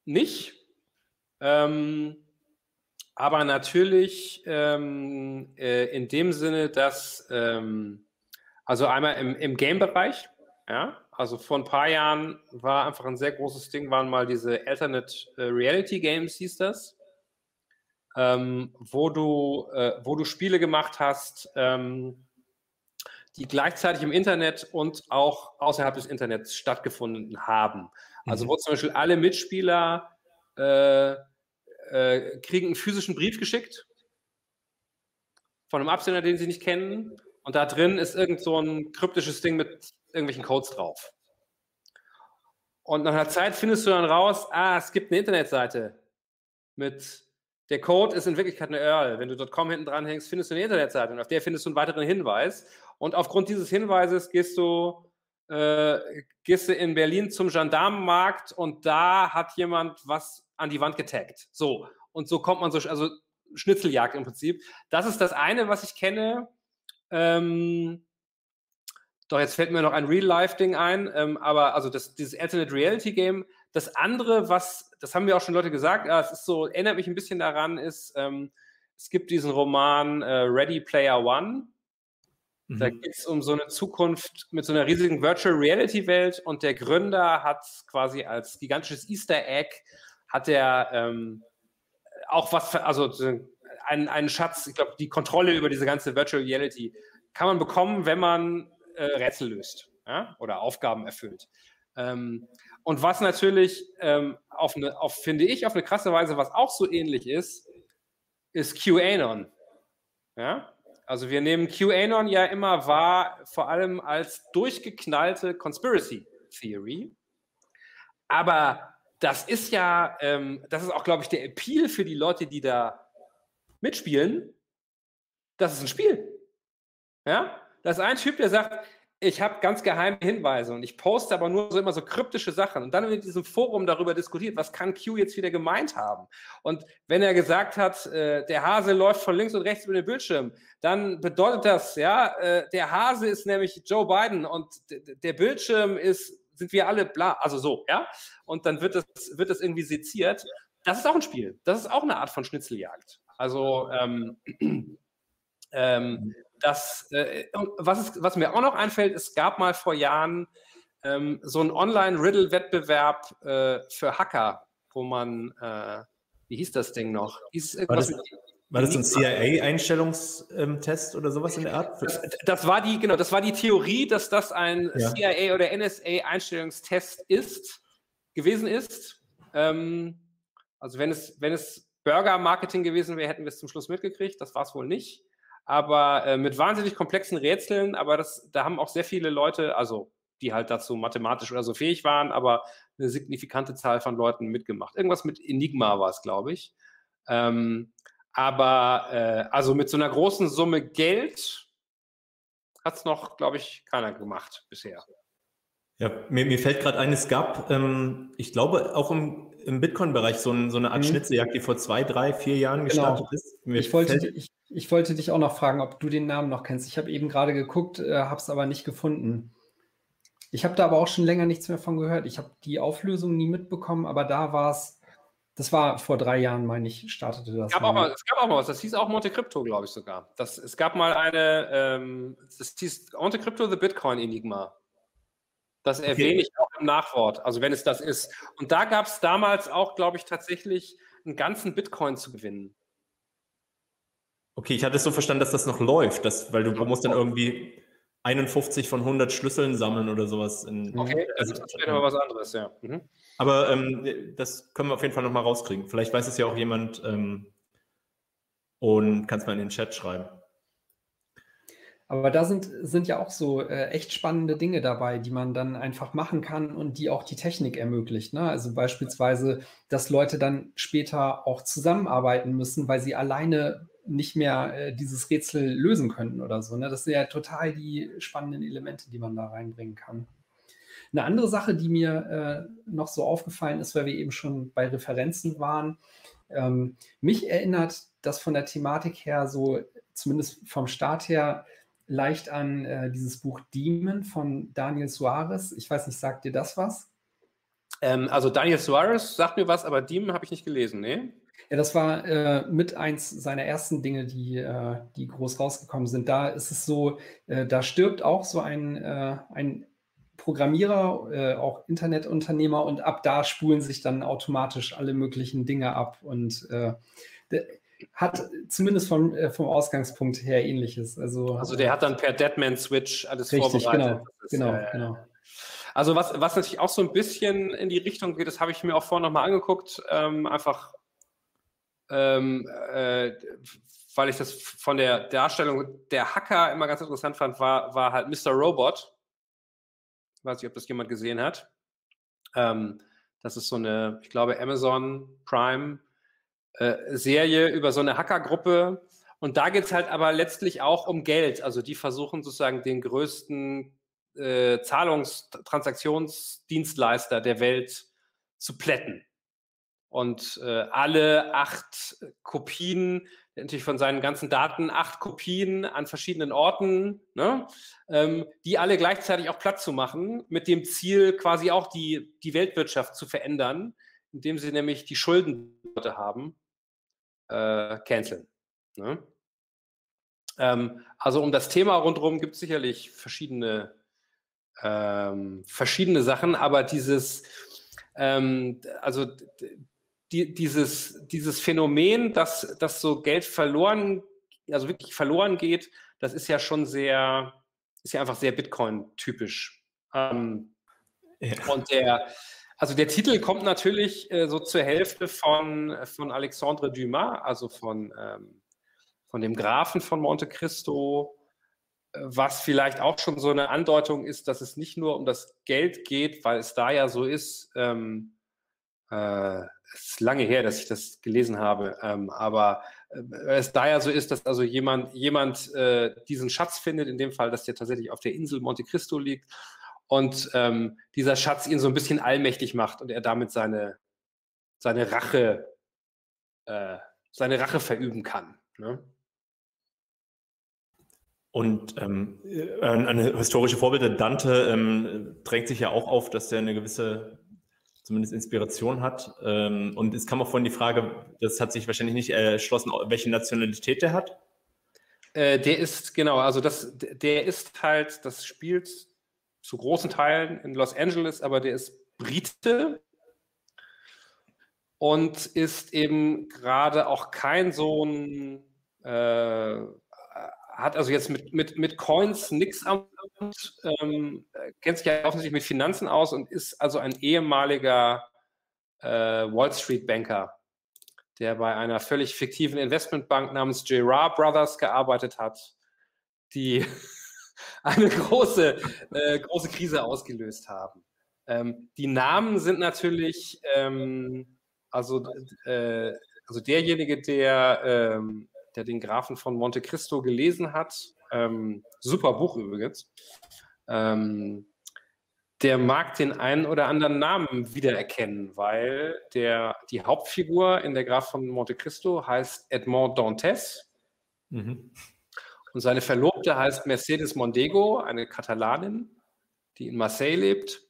nicht. Ähm, aber natürlich ähm, äh, in dem Sinne, dass, ähm, also einmal im, im Game-Bereich, ja, also vor ein paar Jahren war einfach ein sehr großes Ding, waren mal diese Alternate äh, Reality Games, hieß das, ähm, wo, du, äh, wo du Spiele gemacht hast, ähm, die gleichzeitig im Internet und auch außerhalb des Internets stattgefunden haben. Also mhm. wo zum Beispiel alle Mitspieler äh, äh, kriegen einen physischen Brief geschickt von einem Absender, den sie nicht kennen. Und da drin ist irgend so ein kryptisches Ding mit irgendwelchen Codes drauf. Und nach einer Zeit findest du dann raus, ah, es gibt eine Internetseite mit der Code ist in Wirklichkeit eine URL. Wenn du .com hinten dran hängst, findest du eine Internetseite und auf der findest du einen weiteren Hinweis. Und aufgrund dieses Hinweises gehst du, äh, gehst du in Berlin zum Gendarmenmarkt und da hat jemand was an die Wand getaggt. So. Und so kommt man so, also Schnitzeljagd im Prinzip. Das ist das eine, was ich kenne. Ähm, doch, jetzt fällt mir noch ein Real-Life-Ding ein, ähm, aber also das, dieses Alternate Reality Game, das andere, was, das haben mir auch schon Leute gesagt, ja, es ist so, erinnert mich ein bisschen daran, ist, ähm, es gibt diesen Roman äh, Ready Player One. Mhm. Da geht es um so eine Zukunft mit so einer riesigen Virtual Reality Welt und der Gründer hat quasi als gigantisches Easter Egg hat er ähm, auch was, für, also einen, einen Schatz, ich glaube, die Kontrolle über diese ganze Virtual Reality kann man bekommen, wenn man äh, Rätsel löst ja? oder Aufgaben erfüllt. Ähm, und was natürlich ähm, auf eine, auf, finde ich, auf eine krasse Weise, was auch so ähnlich ist, ist QAnon. Ja? Also wir nehmen QAnon ja immer wahr, vor allem als durchgeknallte Conspiracy Theory. Aber das ist ja, ähm, das ist auch, glaube ich, der Appeal für die Leute, die da mitspielen. Das ist ein Spiel. Ja? Das ist ein Typ, der sagt, ich habe ganz geheime Hinweise und ich poste aber nur so immer so kryptische Sachen. Und dann wird in diesem Forum darüber diskutiert, was kann Q jetzt wieder gemeint haben. Und wenn er gesagt hat, äh, der Hase läuft von links und rechts über den Bildschirm, dann bedeutet das, ja, äh, der Hase ist nämlich Joe Biden und der Bildschirm ist, sind wir alle bla, also so, ja. Und dann wird das, wird das irgendwie seziert. Das ist auch ein Spiel. Das ist auch eine Art von Schnitzeljagd. Also, ähm, (clears throat) ähm, das, äh, was, ist, was mir auch noch einfällt, es gab mal vor Jahren ähm, so einen Online-Riddle-Wettbewerb äh, für Hacker, wo man, äh, wie hieß das Ding noch? Hieß war, das, war das ein CIA-Einstellungstest oder sowas in der Art? Das, das, war die, genau, das war die Theorie, dass das ein ja. CIA oder NSA-Einstellungstest ist, gewesen ist. Ähm, also wenn es, wenn es Burger-Marketing gewesen wäre, hätten wir es zum Schluss mitgekriegt. Das war es wohl nicht aber äh, mit wahnsinnig komplexen Rätseln, aber das, da haben auch sehr viele Leute, also die halt dazu mathematisch oder so fähig waren, aber eine signifikante Zahl von Leuten mitgemacht. Irgendwas mit Enigma war es, glaube ich. Ähm, aber äh, also mit so einer großen Summe Geld hat es noch, glaube ich, keiner gemacht bisher. Ja, mir, mir fällt gerade ein, es gab, ähm, ich glaube, auch im, im Bitcoin-Bereich so, ein, so, eine Art mhm. Schnitzeljagd, die vor zwei, drei, vier Jahren genau. gestartet ist. Mir ich wollte, ich, ich wollte dich auch noch fragen, ob du den Namen noch kennst. Ich habe eben gerade geguckt, äh, habe es aber nicht gefunden. Ich habe da aber auch schon länger nichts mehr von gehört. Ich habe die Auflösung nie mitbekommen, aber da war es, das war vor drei Jahren, meine ich, startete das. Es gab, auch mal, es gab auch mal was, das hieß auch Monte Crypto, glaube ich sogar. Das, es gab mal eine, ähm, das hieß Monte Crypto The Bitcoin Enigma. Das erwähne ich auch im Nachwort, also wenn es das ist. Und da gab es damals auch, glaube ich, tatsächlich einen ganzen Bitcoin zu gewinnen. Okay, ich hatte es so verstanden, dass das noch läuft, dass, weil du musst dann irgendwie 51 von 100 Schlüsseln sammeln oder sowas. In, okay, also das wäre aber was anderes, ja. Mhm. Aber ähm, das können wir auf jeden Fall nochmal rauskriegen. Vielleicht weiß es ja auch jemand ähm, und kann es mal in den Chat schreiben. Aber da sind, sind ja auch so äh, echt spannende Dinge dabei, die man dann einfach machen kann und die auch die Technik ermöglicht. Ne? Also beispielsweise, dass Leute dann später auch zusammenarbeiten müssen, weil sie alleine nicht mehr äh, dieses Rätsel lösen könnten oder so. Ne? Das sind ja total die spannenden Elemente, die man da reinbringen kann. Eine andere Sache, die mir äh, noch so aufgefallen ist, weil wir eben schon bei Referenzen waren, ähm, mich erinnert das von der Thematik her so, zumindest vom Start her, leicht an äh, dieses Buch Demon von Daniel Suarez. Ich weiß nicht, sagt dir das was? Ähm, also Daniel Suarez sagt mir was, aber Demon habe ich nicht gelesen, ne? Ja, das war äh, mit eins seiner ersten Dinge, die, äh, die groß rausgekommen sind. Da ist es so, äh, da stirbt auch so ein, äh, ein Programmierer, äh, auch Internetunternehmer und ab da spulen sich dann automatisch alle möglichen Dinge ab und hat zumindest vom, äh, vom Ausgangspunkt her ähnliches. Also, also der hat dann per Deadman-Switch alles richtig, vorbereitet. Genau, ist, genau, äh, genau. Also was, was natürlich auch so ein bisschen in die Richtung geht, das habe ich mir auch vorhin nochmal angeguckt, ähm, einfach ähm, äh, weil ich das von der Darstellung der Hacker immer ganz interessant fand, war, war halt Mr. Robot. Ich weiß nicht, ob das jemand gesehen hat. Ähm, das ist so eine, ich glaube, Amazon Prime äh, Serie über so eine Hackergruppe. Und da geht es halt aber letztlich auch um Geld. Also die versuchen sozusagen den größten äh, Zahlungstransaktionsdienstleister der Welt zu plätten. Und äh, alle acht Kopien, natürlich von seinen ganzen Daten, acht Kopien an verschiedenen Orten, ne, ähm, die alle gleichzeitig auch platt zu machen, mit dem Ziel, quasi auch die, die Weltwirtschaft zu verändern, indem sie nämlich die Schulden haben äh, canceln. Ne? Ähm, also um das Thema rundherum gibt es sicherlich verschiedene, ähm, verschiedene Sachen, aber dieses, ähm, also die, dieses, dieses Phänomen, dass, dass so Geld verloren, also wirklich verloren geht, das ist ja schon sehr, ist ja einfach sehr Bitcoin-typisch. Ähm, ja. Und der, also der Titel kommt natürlich äh, so zur Hälfte von, von Alexandre Dumas, also von, ähm, von dem Grafen von Monte Cristo, äh, was vielleicht auch schon so eine Andeutung ist, dass es nicht nur um das Geld geht, weil es da ja so ist, ähm, äh, es ist lange her, dass ich das gelesen habe, ähm, aber äh, es da ja so ist, dass also jemand, jemand äh, diesen Schatz findet, in dem Fall, dass der tatsächlich auf der Insel Monte Cristo liegt und ähm, dieser Schatz ihn so ein bisschen allmächtig macht und er damit seine, seine Rache, äh, seine Rache verüben kann. Ne? Und ähm, äh, eine historische Vorbilder, Dante ähm, drängt sich ja auch auf, dass er eine gewisse zumindest Inspiration hat. Ähm, und es kam auch vorhin die Frage, das hat sich wahrscheinlich nicht erschlossen, welche Nationalität der hat. Äh, der ist, genau, also das, der ist halt, das spielt zu großen Teilen in Los Angeles, aber der ist Brite und ist eben gerade auch kein so ein, äh, hat also jetzt mit, mit, mit Coins nichts am ähm, kennt sich ja offensichtlich mit Finanzen aus und ist also ein ehemaliger äh, Wall Street Banker, der bei einer völlig fiktiven Investmentbank namens Gerard Brothers gearbeitet hat, die (laughs) eine große, äh, große Krise ausgelöst haben. Ähm, die Namen sind natürlich, ähm, also, äh, also derjenige, der, ähm, der den Grafen von Monte Cristo gelesen hat, ähm, super Buch übrigens, ähm, der mag den einen oder anderen Namen wiedererkennen, weil der, die Hauptfigur in der Graf von Monte Cristo heißt Edmond Dantes. Mhm. Und seine Verlobte heißt Mercedes Mondego, eine Katalanin, die in Marseille lebt.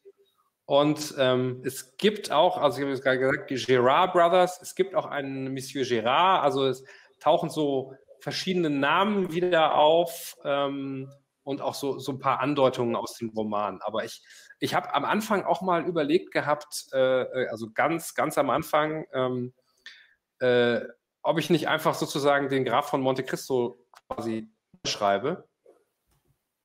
Und ähm, es gibt auch, also ich habe es gerade gesagt, die Girard Brothers, es gibt auch einen Monsieur Girard, also es tauchen so verschiedene Namen wieder auf ähm, und auch so, so ein paar Andeutungen aus dem Roman. Aber ich, ich habe am Anfang auch mal überlegt gehabt, äh, äh, also ganz, ganz am Anfang, ähm, äh, ob ich nicht einfach sozusagen den Graf von Monte Cristo quasi schreibe.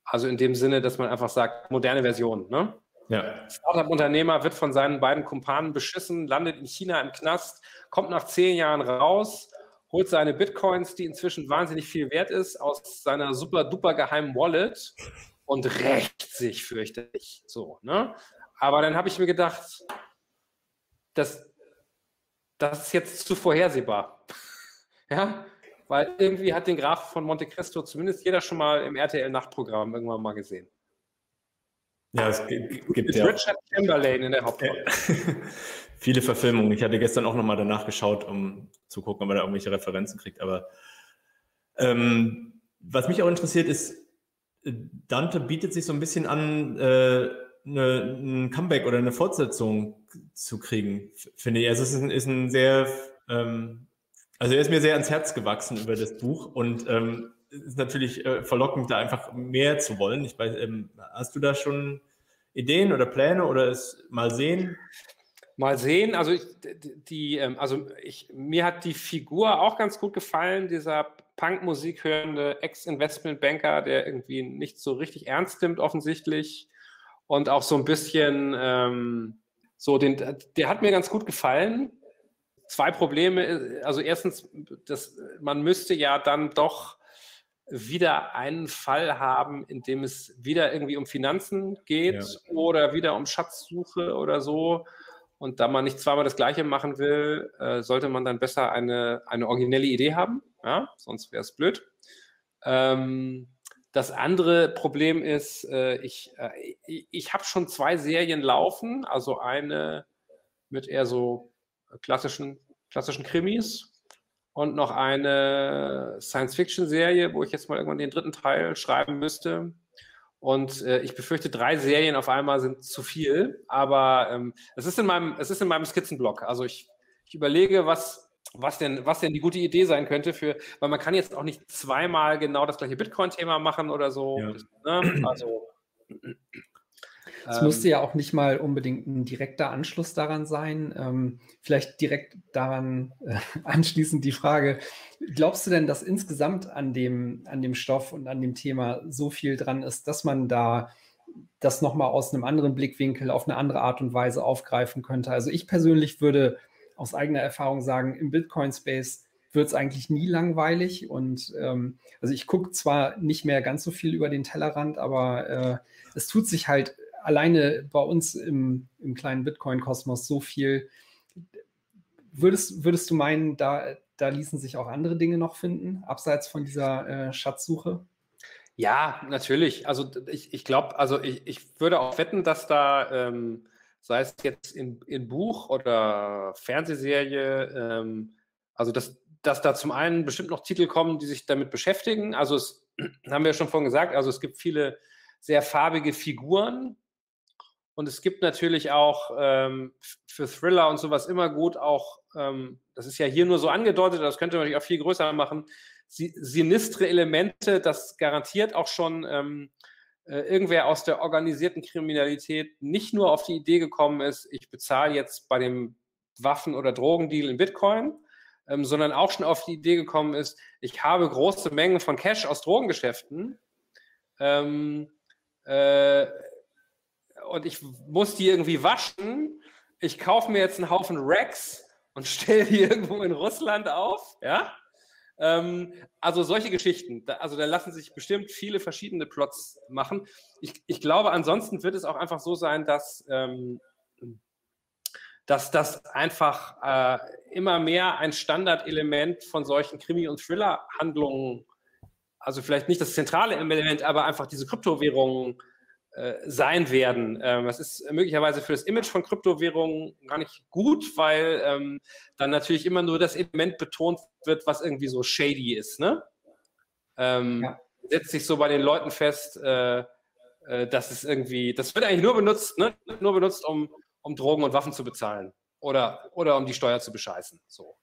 Also in dem Sinne, dass man einfach sagt, moderne Version. Ne? Ja. Startup-Unternehmer wird von seinen beiden Kumpanen beschissen, landet in China im Knast, kommt nach zehn Jahren raus, holt seine Bitcoins, die inzwischen wahnsinnig viel wert ist, aus seiner super duper geheimen Wallet und rächt sich fürchterlich. So, ne? Aber dann habe ich mir gedacht, das, das ist jetzt zu vorhersehbar. (laughs) ja, weil irgendwie hat den Graf von Monte Cristo zumindest jeder schon mal im RTL-Nachtprogramm irgendwann mal gesehen. Ja, es gibt, gibt ja. Richard Chamberlain in der Hauptrolle. (laughs) Viele Verfilmungen. Ich hatte gestern auch nochmal danach geschaut, um zu gucken, ob er da irgendwelche Referenzen kriegt. Aber ähm, was mich auch interessiert ist, Dante bietet sich so ein bisschen an, äh, eine, ein Comeback oder eine Fortsetzung zu kriegen, finde ich. Also es ist ein, ist ein sehr, ähm, also er ist mir sehr ans Herz gewachsen über das Buch und ähm, ist natürlich äh, verlockend, da einfach mehr zu wollen. Ich weiß, ähm, hast du da schon Ideen oder Pläne oder es mal sehen? Mal sehen. Also ich, die, ähm, also ich, mir hat die Figur auch ganz gut gefallen, dieser Punkmusik hörende Ex-Investmentbanker, der irgendwie nicht so richtig ernst nimmt offensichtlich und auch so ein bisschen ähm, so den, der hat mir ganz gut gefallen. Zwei Probleme. Also erstens, das, man müsste ja dann doch wieder einen Fall haben, in dem es wieder irgendwie um Finanzen geht ja. oder wieder um Schatzsuche oder so. Und da man nicht zweimal das Gleiche machen will, äh, sollte man dann besser eine, eine originelle Idee haben. Ja? Sonst wäre es blöd. Ähm, das andere Problem ist, äh, ich, äh, ich, ich habe schon zwei Serien laufen, also eine mit eher so klassischen, klassischen Krimis und noch eine Science-Fiction-Serie, wo ich jetzt mal irgendwann den dritten Teil schreiben müsste. Und äh, ich befürchte, drei Serien auf einmal sind zu viel, aber ähm, es ist in meinem, es ist in meinem Skizzenblock. Also ich, ich überlege, was, was denn, was denn die gute Idee sein könnte für, weil man kann jetzt auch nicht zweimal genau das gleiche Bitcoin-Thema machen oder so. Ja. Ne? Also es ähm, musste ja auch nicht mal unbedingt ein direkter Anschluss daran sein. Ähm, vielleicht direkt daran äh, (laughs) anschließend die Frage, glaubst du denn, dass insgesamt an dem, an dem Stoff und an dem Thema so viel dran ist, dass man da das nochmal aus einem anderen Blickwinkel auf eine andere Art und Weise aufgreifen könnte? Also ich persönlich würde aus eigener Erfahrung sagen, im Bitcoin-Space wird es eigentlich nie langweilig. Und ähm, also ich gucke zwar nicht mehr ganz so viel über den Tellerrand, aber äh, es tut sich halt alleine bei uns im, im kleinen Bitcoin-Kosmos so viel. Würdest, würdest du meinen, da, da ließen sich auch andere Dinge noch finden, abseits von dieser äh, Schatzsuche? Ja, natürlich. Also ich, ich glaube, also ich, ich würde auch wetten, dass da, ähm, sei es jetzt in, in Buch oder Fernsehserie, ähm, also dass, dass da zum einen bestimmt noch Titel kommen, die sich damit beschäftigen. Also es (clears throat) haben wir schon vorhin gesagt, also es gibt viele sehr farbige Figuren, und es gibt natürlich auch ähm, für Thriller und sowas immer gut auch, ähm, das ist ja hier nur so angedeutet, das könnte man natürlich auch viel größer machen, sinistre Elemente, das garantiert auch schon ähm, äh, irgendwer aus der organisierten Kriminalität nicht nur auf die Idee gekommen ist, ich bezahle jetzt bei dem Waffen- oder Drogendeal in Bitcoin, ähm, sondern auch schon auf die Idee gekommen ist, ich habe große Mengen von Cash aus Drogengeschäften. Ähm, äh, und ich muss die irgendwie waschen. Ich kaufe mir jetzt einen Haufen Racks und (laughs) stelle die irgendwo in Russland auf. Ja? Ähm, also solche Geschichten. Da, also da lassen sich bestimmt viele verschiedene Plots machen. Ich, ich glaube, ansonsten wird es auch einfach so sein, dass, ähm, dass das einfach äh, immer mehr ein Standardelement von solchen Krimi- und Thriller-Handlungen, also vielleicht nicht das zentrale Element, aber einfach diese Kryptowährungen äh, sein werden. Ähm, das ist möglicherweise für das Image von Kryptowährungen gar nicht gut, weil ähm, dann natürlich immer nur das Element betont wird, was irgendwie so shady ist. Ne? Ähm, ja. Setzt sich so bei den Leuten fest, äh, äh, das ist irgendwie, das wird eigentlich nur benutzt, ne? nur benutzt, um, um Drogen und Waffen zu bezahlen oder, oder um die Steuer zu bescheißen. So.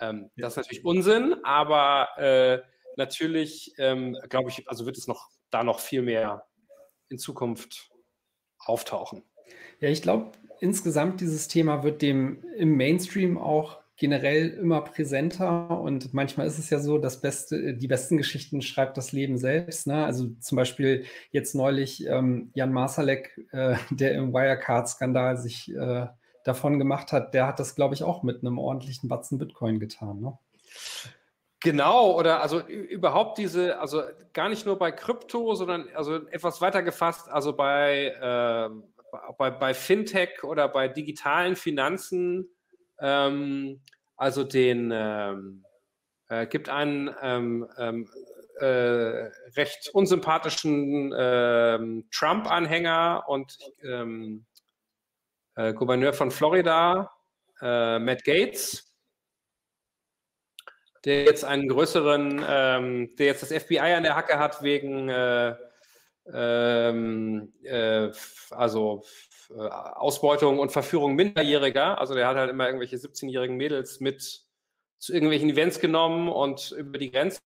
Ähm, ja. Das ist natürlich Unsinn, aber äh, natürlich, ähm, glaube ich, also wird es noch da noch viel mehr in Zukunft auftauchen. Ja, ich glaube, insgesamt dieses Thema wird dem im Mainstream auch generell immer präsenter und manchmal ist es ja so, dass beste, die besten Geschichten schreibt das Leben selbst. Ne? Also zum Beispiel jetzt neulich ähm, Jan Masalek, äh, (laughs) der im Wirecard-Skandal sich äh, davon gemacht hat, der hat das, glaube ich, auch mit einem ordentlichen Batzen Bitcoin getan. Ne? Genau, oder also überhaupt diese, also gar nicht nur bei Krypto, sondern also etwas weiter gefasst, also bei, äh, bei, bei Fintech oder bei digitalen Finanzen ähm, also den ähm, äh, gibt einen ähm, ähm äh, recht unsympathischen ähm, Trump-Anhänger und ähm, äh, Gouverneur von Florida, äh, Matt Gates, der jetzt einen größeren, der jetzt das FBI an der Hacke hat wegen äh, äh, also äh, Ausbeutung und Verführung Minderjähriger. Also der hat halt immer irgendwelche 17-jährigen Mädels mit zu irgendwelchen Events genommen und über die Grenze.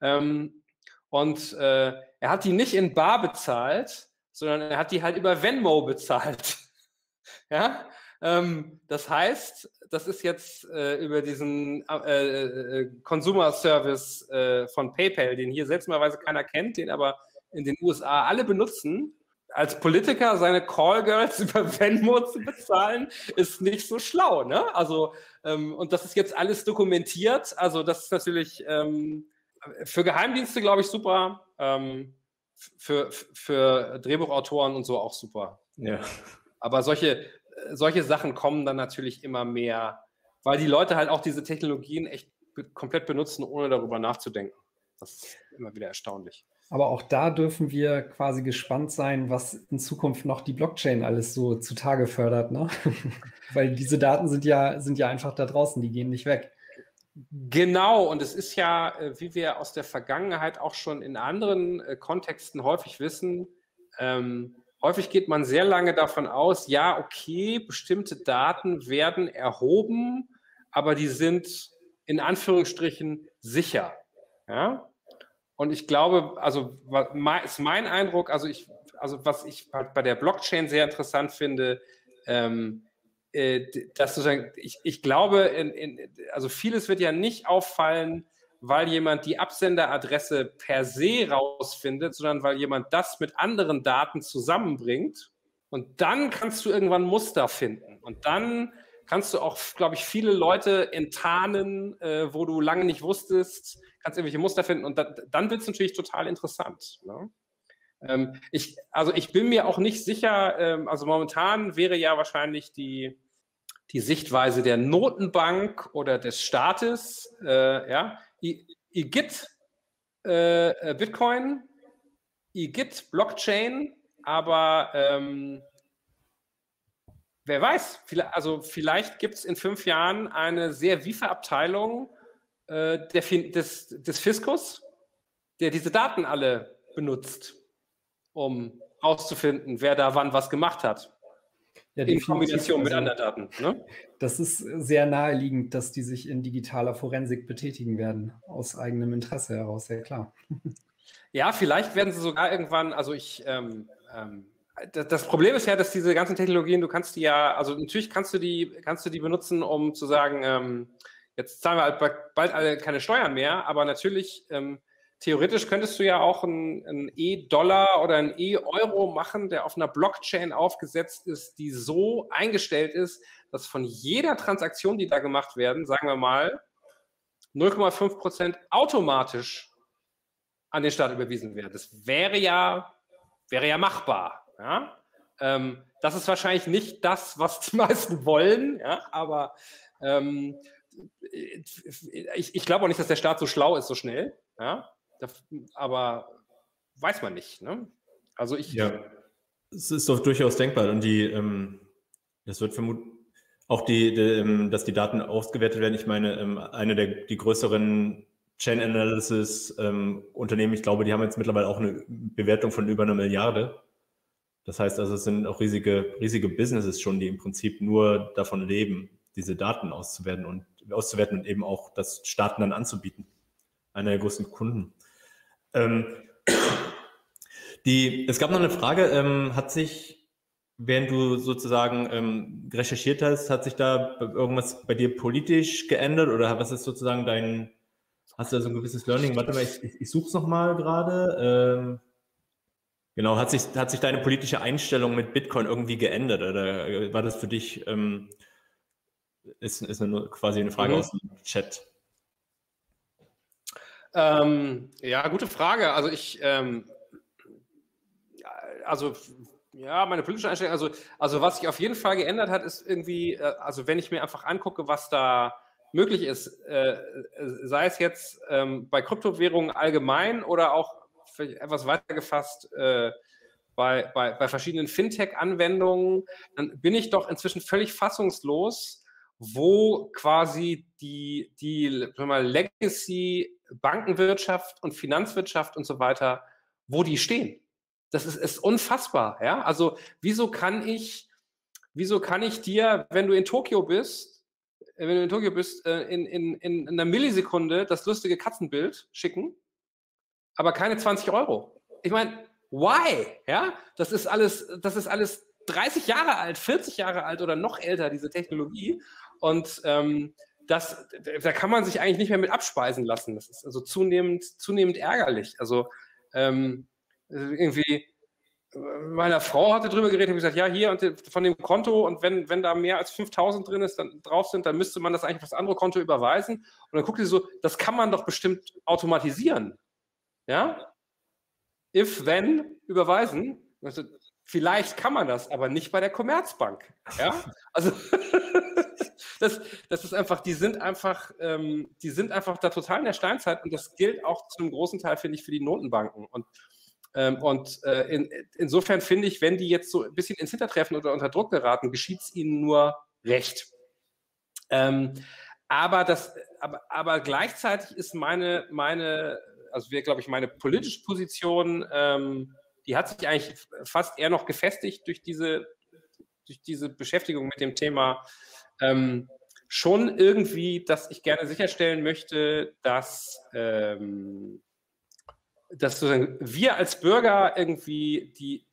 Ähm, und äh, er hat die nicht in Bar bezahlt, sondern er hat die halt über Venmo bezahlt. (laughs) ja, ähm, das heißt, das ist jetzt äh, über diesen äh, äh, Consumer Service äh, von PayPal, den hier seltsamerweise keiner kennt, den aber in den USA alle benutzen als Politiker seine Callgirls (laughs) über Venmo zu bezahlen, ist nicht so schlau. Ne? Also, ähm, und das ist jetzt alles dokumentiert. Also, das ist natürlich ähm, für Geheimdienste, glaube ich, super. Ähm, für, für Drehbuchautoren und so auch super. Ja. Aber solche, solche Sachen kommen dann natürlich immer mehr, weil die Leute halt auch diese Technologien echt komplett benutzen, ohne darüber nachzudenken. Das ist immer wieder erstaunlich. Aber auch da dürfen wir quasi gespannt sein, was in Zukunft noch die Blockchain alles so zutage fördert, ne? (laughs) Weil diese Daten sind ja, sind ja einfach da draußen, die gehen nicht weg. Genau, und es ist ja, äh, wie wir aus der Vergangenheit auch schon in anderen äh, Kontexten häufig wissen, ähm, häufig geht man sehr lange davon aus, ja, okay, bestimmte Daten werden erhoben, aber die sind in Anführungsstrichen sicher. Ja? Und ich glaube, also ist mein Eindruck, also ich, also was ich bei der Blockchain sehr interessant finde, ähm, äh, dass sozusagen, ich, ich glaube, in, in, also vieles wird ja nicht auffallen, weil jemand die Absenderadresse per se rausfindet, sondern weil jemand das mit anderen Daten zusammenbringt. Und dann kannst du irgendwann Muster finden. Und dann kannst du auch, glaube ich, viele Leute enttarnen, äh, wo du lange nicht wusstest, kannst irgendwelche Muster finden und da, dann wird es natürlich total interessant. Ne? Ähm, ich, also ich bin mir auch nicht sicher, ähm, also momentan wäre ja wahrscheinlich die, die Sichtweise der Notenbank oder des Staates, äh, ja, IGIT äh, äh, Bitcoin, IGIT Blockchain, aber ähm, wer weiß, vielleicht, also vielleicht gibt es in fünf Jahren eine sehr wiefe Abteilung äh, der, des, des Fiskus, der diese Daten alle benutzt, um herauszufinden, wer da wann was gemacht hat. Ja, in Kombination also, mit anderen Daten. Ne? Das ist sehr naheliegend, dass die sich in digitaler Forensik betätigen werden, aus eigenem Interesse heraus, ja klar. Ja, vielleicht werden sie sogar irgendwann, also ich, ähm, ähm, das Problem ist ja, dass diese ganzen Technologien, du kannst die ja, also natürlich kannst du die, kannst du die benutzen, um zu sagen, ähm, Jetzt zahlen wir halt bald alle keine Steuern mehr, aber natürlich, ähm, theoretisch könntest du ja auch einen E-Dollar oder einen E-Euro machen, der auf einer Blockchain aufgesetzt ist, die so eingestellt ist, dass von jeder Transaktion, die da gemacht werden, sagen wir mal, 0,5 Prozent automatisch an den Staat überwiesen werden. Das wäre ja, wäre ja machbar. Ja? Ähm, das ist wahrscheinlich nicht das, was die (laughs) meisten wollen, ja? aber ähm, ich, ich glaube auch nicht, dass der Staat so schlau ist, so schnell. Ja? Aber weiß man nicht. Ne? Also ich. Ja, es ist doch durchaus denkbar. Und die, ähm, das wird vermutlich auch die, die, ähm, dass die Daten ausgewertet werden. Ich meine, ähm, eine der die größeren Chain Analysis ähm, Unternehmen, ich glaube, die haben jetzt mittlerweile auch eine Bewertung von über einer Milliarde. Das heißt also, es sind auch riesige, riesige Businesses schon, die im Prinzip nur davon leben, diese Daten auszuwerten und auszuwerten und eben auch das Staaten dann anzubieten. Einer der größten Kunden. Ähm, die, es gab noch eine Frage, ähm, hat sich, während du sozusagen ähm, recherchiert hast, hat sich da irgendwas bei dir politisch geändert oder was ist sozusagen dein, hast du da so ein gewisses Learning? Warte mal, ich, ich, ich suche es nochmal gerade. Ähm, genau, hat sich, hat sich deine politische Einstellung mit Bitcoin irgendwie geändert oder war das für dich, ähm, ist, ist eine, quasi eine Frage mhm. aus dem Chat? Ähm, ja, gute Frage. Also ich, ähm, also ja, meine politische Einstellung, also, also was sich auf jeden Fall geändert hat, ist irgendwie, äh, also wenn ich mir einfach angucke, was da möglich ist, äh, sei es jetzt ähm, bei Kryptowährungen allgemein oder auch etwas weiter gefasst äh, bei, bei, bei verschiedenen Fintech-Anwendungen, dann bin ich doch inzwischen völlig fassungslos, wo quasi die, die mal, Legacy Bankenwirtschaft und Finanzwirtschaft und so weiter, wo die stehen. Das ist, ist unfassbar. Ja? Also wieso kann ich, wieso kann ich dir, wenn du in Tokio bist, äh, wenn du in Tokio bist, äh, in, in, in einer Millisekunde das lustige Katzenbild schicken, aber keine 20 Euro. Ich meine, why? Ja, das ist alles, das ist alles 30 Jahre alt, 40 Jahre alt oder noch älter, diese Technologie. Und ähm, das, da kann man sich eigentlich nicht mehr mit abspeisen lassen. Das ist also zunehmend, zunehmend ärgerlich. Also ähm, irgendwie, meiner Frau hatte drüber geredet, habe gesagt, ja, hier und von dem Konto und wenn, wenn da mehr als 5000 drin ist, dann drauf sind, dann müsste man das eigentlich auf das andere Konto überweisen. Und dann guckt sie so, das kann man doch bestimmt automatisieren. Ja? If, then, überweisen. Also, vielleicht kann man das, aber nicht bei der Commerzbank. Ja? Also (laughs) das, das ist einfach, die sind einfach, ähm, die sind einfach da total in der Steinzeit und das gilt auch zu einem großen Teil, finde ich, für die Notenbanken. Und, ähm, und äh, in, insofern finde ich, wenn die jetzt so ein bisschen ins Hintertreffen oder unter Druck geraten, geschieht es ihnen nur recht. Ähm, aber, das, aber, aber gleichzeitig ist meine, meine also wir, glaube ich, meine politische Position, ähm, die hat sich eigentlich fast eher noch gefestigt durch diese, durch diese Beschäftigung mit dem Thema ähm, schon irgendwie, dass ich gerne sicherstellen möchte, dass, ähm, dass wir als Bürger irgendwie die,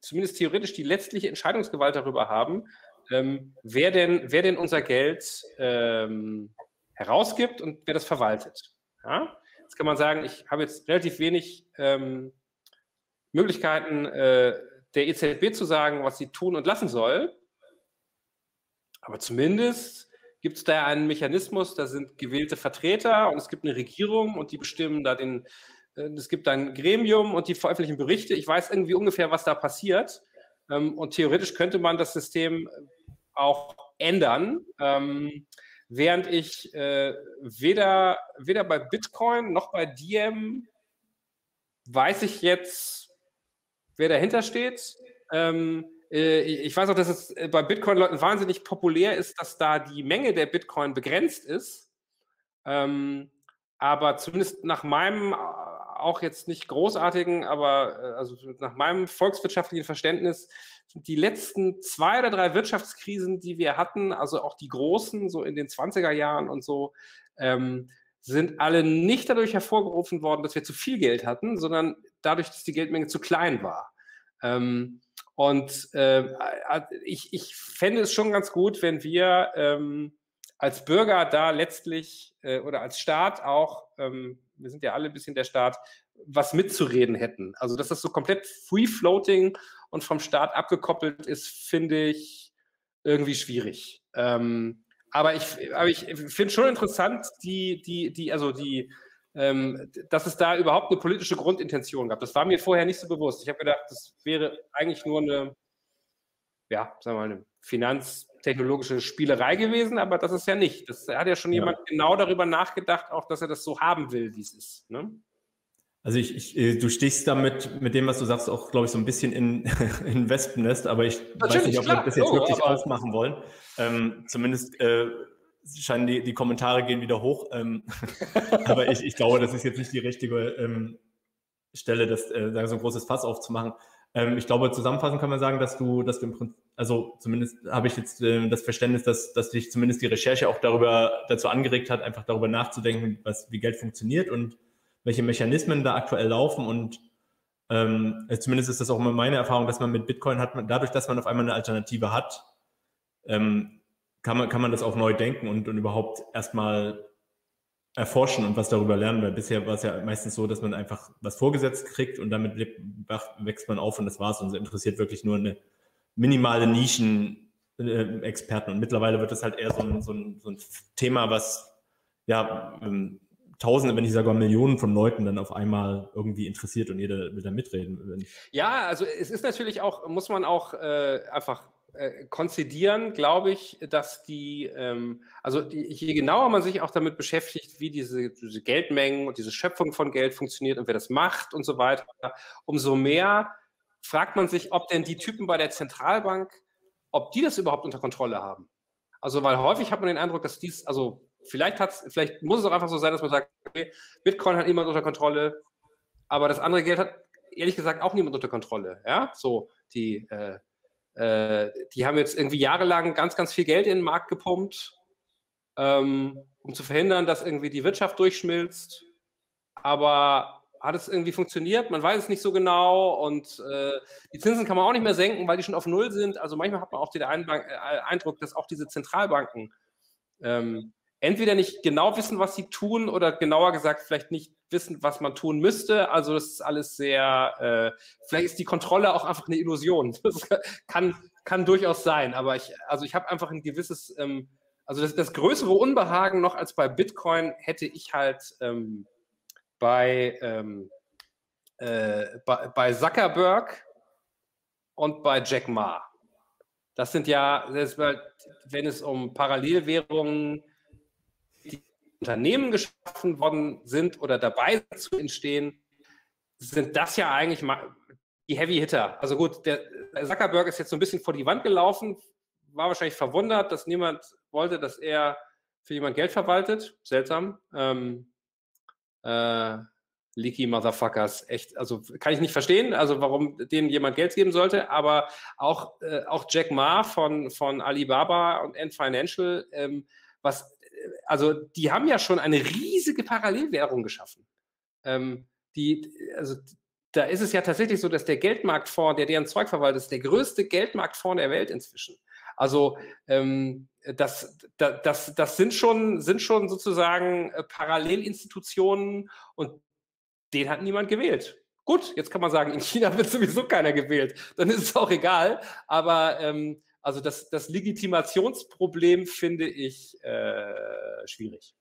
zumindest theoretisch die letztliche Entscheidungsgewalt darüber haben, ähm, wer, denn, wer denn unser Geld ähm, herausgibt und wer das verwaltet. Ja? Jetzt kann man sagen, ich habe jetzt relativ wenig ähm, Möglichkeiten äh, der EZB zu sagen, was sie tun und lassen soll. Aber zumindest gibt es da einen Mechanismus, da sind gewählte Vertreter und es gibt eine Regierung und die bestimmen da den, äh, es gibt ein Gremium und die veröffentlichen Berichte. Ich weiß irgendwie ungefähr, was da passiert. Ähm, und theoretisch könnte man das System auch ändern, ähm, während ich äh, weder, weder bei Bitcoin noch bei Diem weiß ich jetzt, wer dahinter steht. Ähm, äh, ich weiß auch, dass es äh, bei Bitcoin-Leuten wahnsinnig populär ist, dass da die Menge der Bitcoin begrenzt ist. Ähm, aber zumindest nach meinem äh, auch jetzt nicht großartigen, aber also nach meinem volkswirtschaftlichen Verständnis sind die letzten zwei oder drei Wirtschaftskrisen, die wir hatten, also auch die großen, so in den 20er Jahren und so, ähm, sind alle nicht dadurch hervorgerufen worden, dass wir zu viel Geld hatten, sondern dadurch, dass die Geldmenge zu klein war. Ähm, und äh, ich, ich fände es schon ganz gut, wenn wir ähm, als Bürger da letztlich äh, oder als Staat auch, ähm, wir sind ja alle ein bisschen der Staat, was mitzureden hätten. Also, dass das so komplett free-floating und vom Staat abgekoppelt ist, finde ich irgendwie schwierig. Ähm, aber ich, aber ich finde schon interessant, die, die, die, also die, ähm, dass es da überhaupt eine politische Grundintention gab. Das war mir vorher nicht so bewusst. Ich habe gedacht, das wäre eigentlich nur eine, ja, sagen wir mal, eine finanztechnologische Spielerei gewesen, aber das ist ja nicht. Das hat ja schon ja. jemand genau darüber nachgedacht, auch dass er das so haben will, wie es ist. Ne? Also ich, ich, äh, du stichst damit mit dem, was du sagst, auch, glaube ich, so ein bisschen in, (laughs) in Wespennest, aber ich Natürlich, weiß nicht, ob klar. wir das jetzt oh, wirklich aufmachen wollen. Ähm, zumindest äh, scheinen die, die Kommentare gehen wieder hoch. Ähm, (laughs) aber ich, ich glaube, das ist jetzt nicht die richtige ähm, Stelle, das, äh, so ein großes Fass aufzumachen. Ähm, ich glaube, zusammenfassend kann man sagen, dass du, dass du im Prinzip, also zumindest habe ich jetzt äh, das Verständnis, dass, dass dich zumindest die Recherche auch darüber dazu angeregt hat, einfach darüber nachzudenken, was, wie Geld funktioniert und welche Mechanismen da aktuell laufen und ähm, zumindest ist das auch immer meine Erfahrung, dass man mit Bitcoin hat, dadurch, dass man auf einmal eine Alternative hat, ähm, kann, man, kann man das auch neu denken und, und überhaupt erstmal erforschen und was darüber lernen, weil bisher war es ja meistens so, dass man einfach was vorgesetzt kriegt und damit wächst man auf und das war's und es interessiert wirklich nur eine minimale Nischen-Experten äh, und mittlerweile wird es halt eher so ein, so ein, so ein Thema, was ja ähm, Tausende, wenn nicht sogar Millionen von Leuten dann auf einmal irgendwie interessiert und jeder will da mitreden. Ja, also es ist natürlich auch, muss man auch äh, einfach äh, konzidieren, glaube ich, dass die, ähm, also die, je genauer man sich auch damit beschäftigt, wie diese, diese, Geldmengen und diese Schöpfung von Geld funktioniert und wer das macht und so weiter, umso mehr fragt man sich, ob denn die Typen bei der Zentralbank, ob die das überhaupt unter Kontrolle haben. Also, weil häufig hat man den Eindruck, dass dies, also vielleicht hat's, vielleicht muss es auch einfach so sein, dass man sagt, okay, Bitcoin hat niemand unter Kontrolle, aber das andere Geld hat ehrlich gesagt auch niemand unter Kontrolle. Ja, so die, äh, äh, die haben jetzt irgendwie jahrelang ganz, ganz viel Geld in den Markt gepumpt, ähm, um zu verhindern, dass irgendwie die Wirtschaft durchschmilzt. Aber hat es irgendwie funktioniert? Man weiß es nicht so genau und äh, die Zinsen kann man auch nicht mehr senken, weil die schon auf Null sind. Also manchmal hat man auch den äh, Eindruck, dass auch diese Zentralbanken ähm, entweder nicht genau wissen, was sie tun oder genauer gesagt vielleicht nicht wissen, was man tun müsste. Also das ist alles sehr, äh, vielleicht ist die Kontrolle auch einfach eine Illusion. (laughs) Das kann, kann durchaus sein, aber ich, also ich habe einfach ein gewisses, ähm, also das, das, größere Unbehagen noch als bei Bitcoin hätte ich halt ähm, bei, ähm, äh, bei, bei Zuckerberg und bei Jack Ma. Das sind ja, wenn es um Parallelwährungen Unternehmen geschaffen worden sind oder dabei zu entstehen, sind das ja eigentlich die Heavy Hitter. Also gut, der Zuckerberg ist jetzt so ein bisschen vor die Wand gelaufen, war wahrscheinlich verwundert, dass niemand wollte, dass er für jemand Geld verwaltet. Seltsam. Ähm, äh, Leaky Motherfuckers, echt, also kann ich nicht verstehen, also warum denen jemand Geld geben sollte, aber auch, äh, auch Jack Ma von, von Alibaba und Ant Financial, ähm, was also die haben ja schon eine riesige Parallelwährung geschaffen. Ähm, die, also da ist es ja tatsächlich so, dass der Geldmarktfonds, der deren Zeug verwaltet, ist der größte Geldmarktfonds der Welt inzwischen. Also ähm, das, das, das sind, schon, sind schon sozusagen äh, Parallelinstitutionen und den hat niemand gewählt. Gut, jetzt kann man sagen, in China (laughs) wird sowieso keiner gewählt. Dann ist es auch egal. Aber ähm, also das, das Legitimationsproblem finde ich äh, schwierig.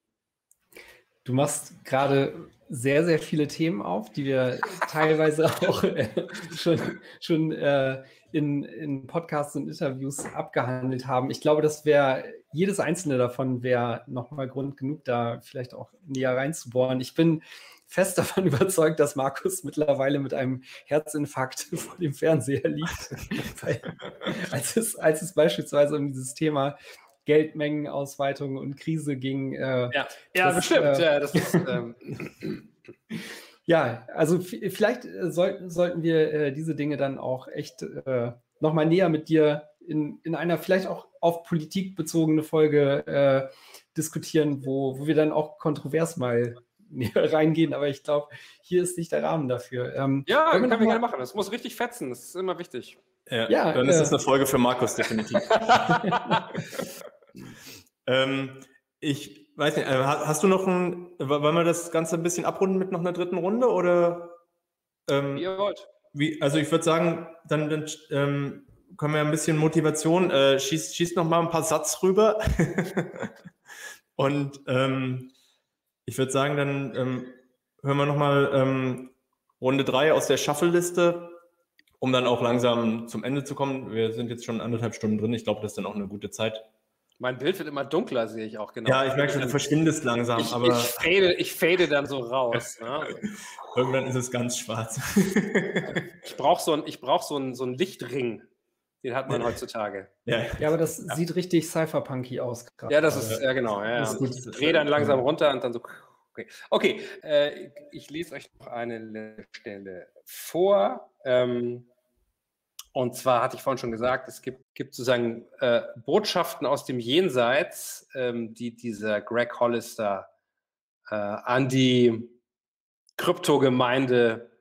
Du machst gerade sehr, sehr viele Themen auf, die wir teilweise (laughs) auch äh, schon, schon äh, in, in Podcasts und Interviews abgehandelt haben. Ich glaube, das wäre, jedes einzelne davon wäre nochmal Grund genug, da vielleicht auch näher reinzubohren. Ich bin fest davon (laughs) überzeugt, dass Markus mittlerweile mit einem Herzinfarkt (laughs) vor dem Fernseher liegt. (laughs) Weil, als, es, als es beispielsweise um dieses Thema Geldmengenausweitung und Krise ging. Äh, ja, ja das, bestimmt. Äh, ja, das ist, ähm. (clears throat) ja, also vielleicht äh, sollten, sollten wir äh, diese Dinge dann auch echt äh, nochmal näher mit dir in, in einer vielleicht auch auf Politik bezogene Folge äh, diskutieren, wo, wo wir dann auch kontrovers mal (laughs) reingehen, aber ich glaube, hier ist nicht der Rahmen dafür. Ähm, ja, können wir gerne machen. Das muss richtig fetzen, das ist immer wichtig. Ja, ja dann äh, ist das eine Folge für Markus, definitiv. (laughs) ähm, ich weiß nicht, äh, hast du noch ein, wollen wir das Ganze ein bisschen abrunden mit noch einer dritten Runde oder? Ähm, wie ihr wollt. Wie, also ich würde sagen, dann, dann ähm, können wir ein bisschen Motivation, äh, schießt schieß noch mal ein paar Satz rüber. (laughs) Und ähm, ich würde sagen, dann ähm, hören wir nochmal ähm, Runde 3 aus der Shuffle-Liste, um dann auch langsam zum Ende zu kommen. Wir sind jetzt schon anderthalb Stunden drin. Ich glaube, das ist dann auch eine gute Zeit. Mein Bild wird immer dunkler, sehe ich auch genau. Ja, ich merke schon, du verschwindest langsam, ich, aber. Ich fade, ich fade dann so raus. (laughs) Ne? Irgendwann ist es ganz schwarz. ich brauche so einen brauch so ein, so ein Lichtring. Den hat man heutzutage. (laughs) Ja, ja aber das ja. sieht richtig cypherpunky aus. Ja, das ist, ja genau. Ja, ja. Ich drehe dann langsam runter und dann so. Okay, okay. Äh, ich lese euch noch eine Stelle vor. Ähm, und zwar hatte ich vorhin schon gesagt, es gibt, gibt sozusagen äh, Botschaften aus dem Jenseits, ähm, die dieser Greg Hollister äh, an die Kryptogemeinde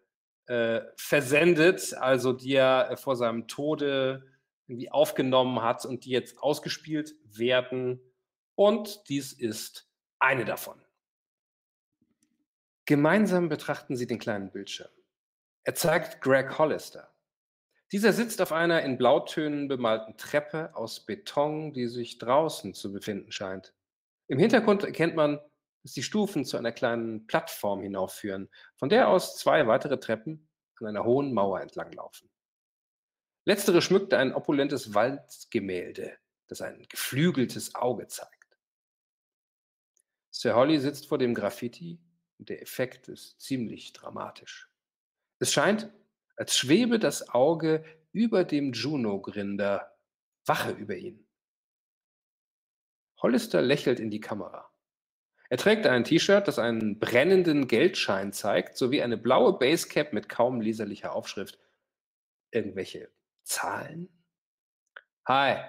äh, versendet, also die er vor seinem Tode irgendwie aufgenommen hat und die jetzt ausgespielt werden. Und dies ist eine davon. Gemeinsam betrachten sie den kleinen Bildschirm. Er zeigt Greg Hollister. Dieser sitzt auf einer in Blautönen bemalten Treppe aus Beton, die sich draußen zu befinden scheint. Im Hintergrund erkennt man, dass die Stufen zu einer kleinen Plattform hinaufführen, von der aus zwei weitere Treppen an einer hohen Mauer entlanglaufen. Letztere schmückte ein opulentes Waldgemälde, das ein geflügeltes Auge zeigt. Sir Holly sitzt vor dem Graffiti und der Effekt ist ziemlich dramatisch. Es scheint, als schwebe das Auge über dem Juno-Grinder, Wache über ihn. Hollister lächelt in die Kamera. Er trägt ein T-Shirt, das einen brennenden Geldschein zeigt, sowie eine blaue Basecap mit kaum leserlicher Aufschrift. Irgendwelche Zahlen? Hi,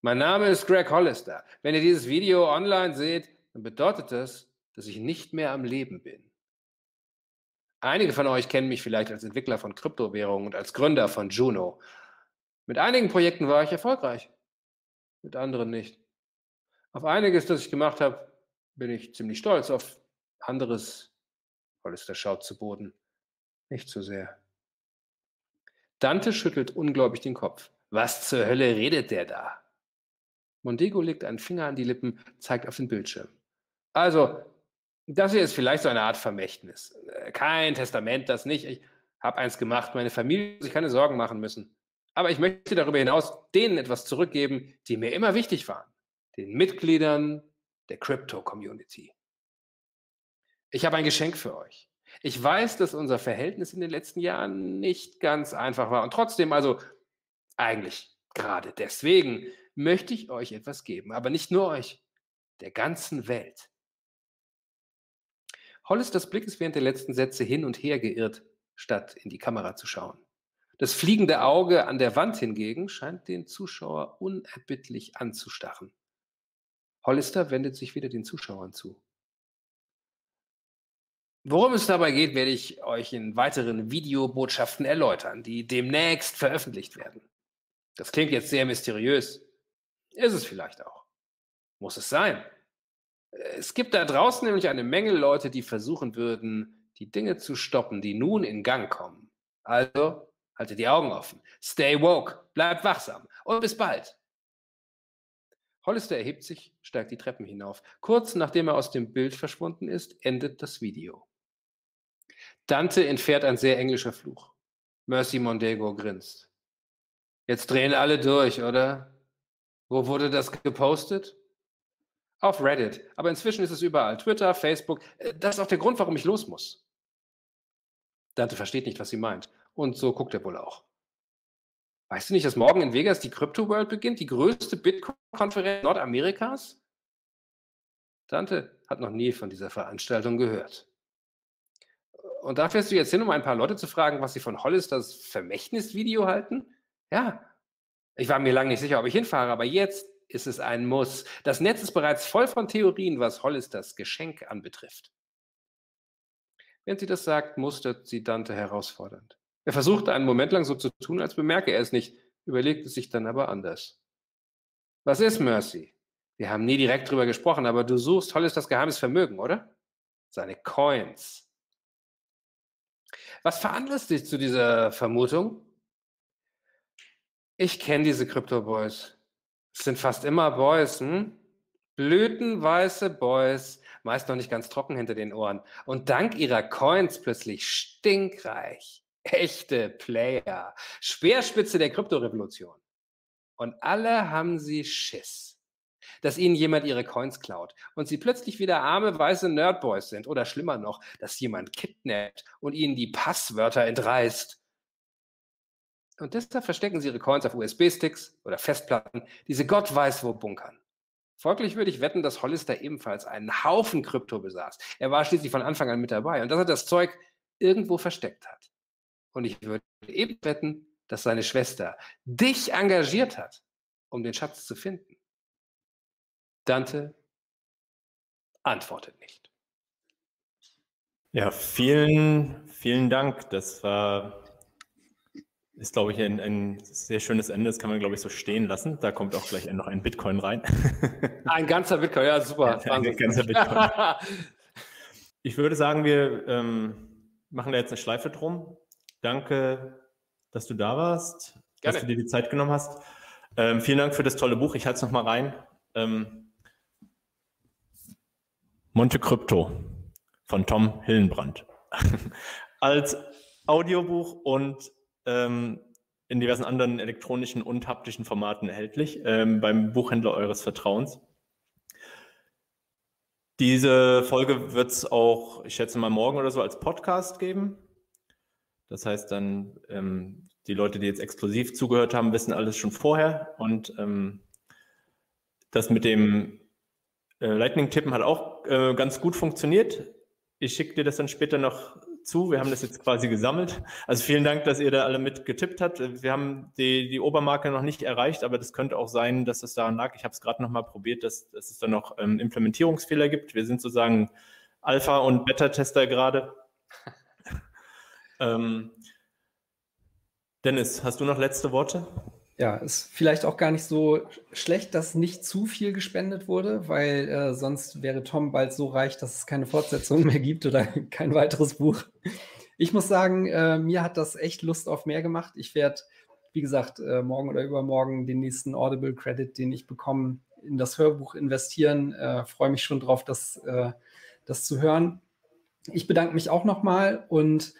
mein Name ist Greg Hollister. Wenn ihr dieses Video online seht, dann bedeutet das, dass ich nicht mehr am Leben bin. Einige von euch kennen mich vielleicht als Entwickler von Kryptowährungen und als Gründer von Juno. Mit einigen Projekten war ich erfolgreich, mit anderen nicht. Auf einiges, das ich gemacht habe, bin ich ziemlich stolz. Auf anderes, Hollister schaut zu Boden, nicht so sehr. Dante schüttelt ungläubig den Kopf. Was zur Hölle redet der da? Mondego legt einen Finger an die Lippen, zeigt auf den Bildschirm. Also, das hier ist vielleicht so eine Art Vermächtnis. Äh, kein Testament, das nicht. Ich habe eins gemacht, meine Familie sich keine Sorgen machen müssen. Aber ich möchte darüber hinaus denen etwas zurückgeben, die mir immer wichtig waren. Den Mitgliedern der Crypto-Community. Ich habe ein Geschenk für euch. Ich weiß, dass unser Verhältnis in den letzten Jahren nicht ganz einfach war. Und trotzdem, also eigentlich gerade deswegen, möchte ich euch etwas geben. Aber nicht nur euch, der ganzen Welt. Hollisters Blick ist während der letzten Sätze hin und her geirrt, statt in die Kamera zu schauen. Das fliegende Auge an der Wand hingegen scheint den Zuschauer unerbittlich anzustarren. Hollister wendet sich wieder den Zuschauern zu. Worum es dabei geht, werde ich euch in weiteren Videobotschaften erläutern, die demnächst veröffentlicht werden. Das klingt jetzt sehr mysteriös. Ist es vielleicht auch. Muss es sein. Es gibt da draußen nämlich eine Menge Leute, die versuchen würden, die Dinge zu stoppen, die nun in Gang kommen. Also haltet die Augen offen. Stay woke, bleibt wachsam und bis bald. Hollister erhebt sich, steigt die Treppen hinauf. Kurz nachdem er aus dem Bild verschwunden ist, endet das Video. Dante entfährt ein sehr englischer Fluch. Mercy Mondego grinst. Jetzt drehen alle durch, oder? Wo wurde das gepostet? Auf Reddit. Aber inzwischen ist es überall. Twitter, Facebook. Äh, das ist auch der Grund, warum ich los muss. Dante versteht nicht, was sie meint. Und so guckt er wohl auch. Weißt du nicht, dass morgen in Vegas die Crypto World beginnt? Die größte Bitcoin-Konferenz Nordamerikas? Dante hat noch nie von dieser Veranstaltung gehört. Und da fährst du jetzt hin, um ein paar Leute zu fragen, was sie von Hollisters Vermächtnisvideo halten? Ja, ich war mir lange nicht sicher, ob ich hinfahre, aber jetzt ist es ein Muss. Das Netz ist bereits voll von Theorien, was Hollisters Geschenk anbetrifft. Wenn sie das sagt, mustert sie Dante herausfordernd. Er versucht einen Moment lang so zu tun, als bemerke er es nicht, überlegt es sich dann aber anders. Was ist Mercy? Wir haben nie direkt drüber gesprochen, aber du suchst Hollisters geheimes Vermögen, oder? Seine Coins. Was veranlasst dich zu dieser Vermutung? Ich kenne diese Crypto Boys. Es sind fast immer Boys, hm? Blütenweiße Boys, meist noch nicht ganz trocken hinter den Ohren. Und dank ihrer Coins plötzlich stinkreich. Echte Player. Speerspitze der Kryptorevolution. Und alle haben sie Schiss. Dass ihnen jemand ihre Coins klaut und sie plötzlich wieder arme weiße Nerdboys sind oder schlimmer noch, dass jemand kidnappt und ihnen die Passwörter entreißt. Und deshalb verstecken sie ihre Coins auf USB-Sticks oder Festplatten, die sie Gott weiß wo bunkern. Folglich würde ich wetten, dass Hollister ebenfalls einen Haufen Krypto besaß. Er war schließlich von Anfang an mit dabei und dass er das Zeug irgendwo versteckt hat. Und ich würde eben wetten, dass seine Schwester dich engagiert hat, um den Schatz zu finden. Dante antwortet nicht. Ja, vielen, vielen Dank. Das war ist, glaube ich, ein, ein, sehr schönes Ende. Das kann man, glaube ich, so stehen lassen. Da kommt auch gleich noch ein Bitcoin rein. (laughs) Ein ganzer Bitcoin, ja, super. Ja, ein ganzer Bitcoin. (laughs) ich würde sagen, wir ähm, machen da jetzt eine Schleife drum. Danke, dass du da warst, Gerne. dass du dir die Zeit genommen hast. Ähm, vielen Dank für das tolle Buch. Ich halte es nochmal rein. Ähm, Monte Crypto von Tom Hillenbrand. (laughs) Als Audiobuch und ähm, in diversen anderen elektronischen und haptischen Formaten erhältlich ähm, beim Buchhändler eures Vertrauens. Diese Folge wird es auch, ich schätze mal, morgen oder so als Podcast geben. Das heißt dann, ähm, die Leute, die jetzt exklusiv zugehört haben, wissen alles schon vorher. Und ähm, das mit dem Lightning-Tippen hat auch äh, ganz gut funktioniert. Ich schicke dir das dann später noch zu. Wir haben das jetzt quasi gesammelt. Also vielen Dank, dass ihr da alle mit getippt habt. Wir haben die, die Obermarke noch nicht erreicht, aber das könnte auch sein, dass es daran lag. Ich habe es gerade noch mal probiert, dass, dass es da noch ähm, Implementierungsfehler gibt. Wir sind sozusagen Alpha- und Beta-Tester gerade. (laughs) ähm, Dennis, hast du noch letzte Worte? Ja, ist vielleicht auch gar nicht so schlecht, dass nicht zu viel gespendet wurde, weil äh, sonst wäre Tom bald so reich, dass es keine Fortsetzung mehr gibt oder (laughs) kein weiteres Buch. Ich muss sagen, äh, mir hat das echt Lust auf mehr gemacht. Ich werde, wie gesagt, äh, morgen oder übermorgen den nächsten Audible Credit, den ich bekomme, in das Hörbuch investieren. Äh, freue mich schon drauf, das, äh, das zu hören. Ich bedanke mich auch nochmal und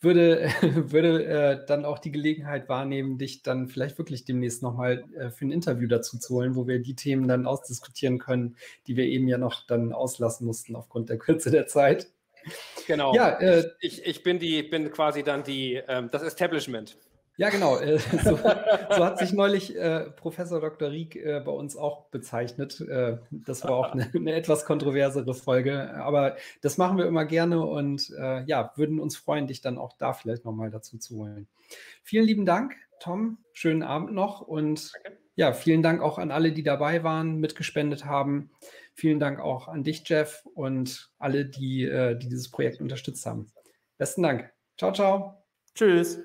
würde, (laughs) würde äh, dann auch die Gelegenheit wahrnehmen, dich dann vielleicht wirklich demnächst nochmal äh, für ein Interview dazu zu holen, wo wir die Themen dann ausdiskutieren können, die wir eben ja noch dann auslassen mussten aufgrund der Kürze der Zeit. Genau. Ja, äh, ich, ich bin die, bin quasi dann die, ähm, das Establishment. Ja, genau. Äh, (laughs) so, so, hat sich neulich äh, Professor Dr. Rieck äh, bei uns auch bezeichnet. Äh, das war auch eine, (laughs) eine, etwas kontroversere Folge, aber das machen wir immer gerne und äh, ja, würden uns freuen, dich dann auch da vielleicht nochmal dazu zu holen. Vielen lieben Dank, Tom. Schönen Abend noch und Danke. ja, vielen Dank auch an alle, die dabei waren, mitgespendet haben. Vielen Dank auch an dich, Jeff, und alle, die, äh, die dieses Projekt unterstützt haben. Besten Dank. Ciao, ciao. Tschüss.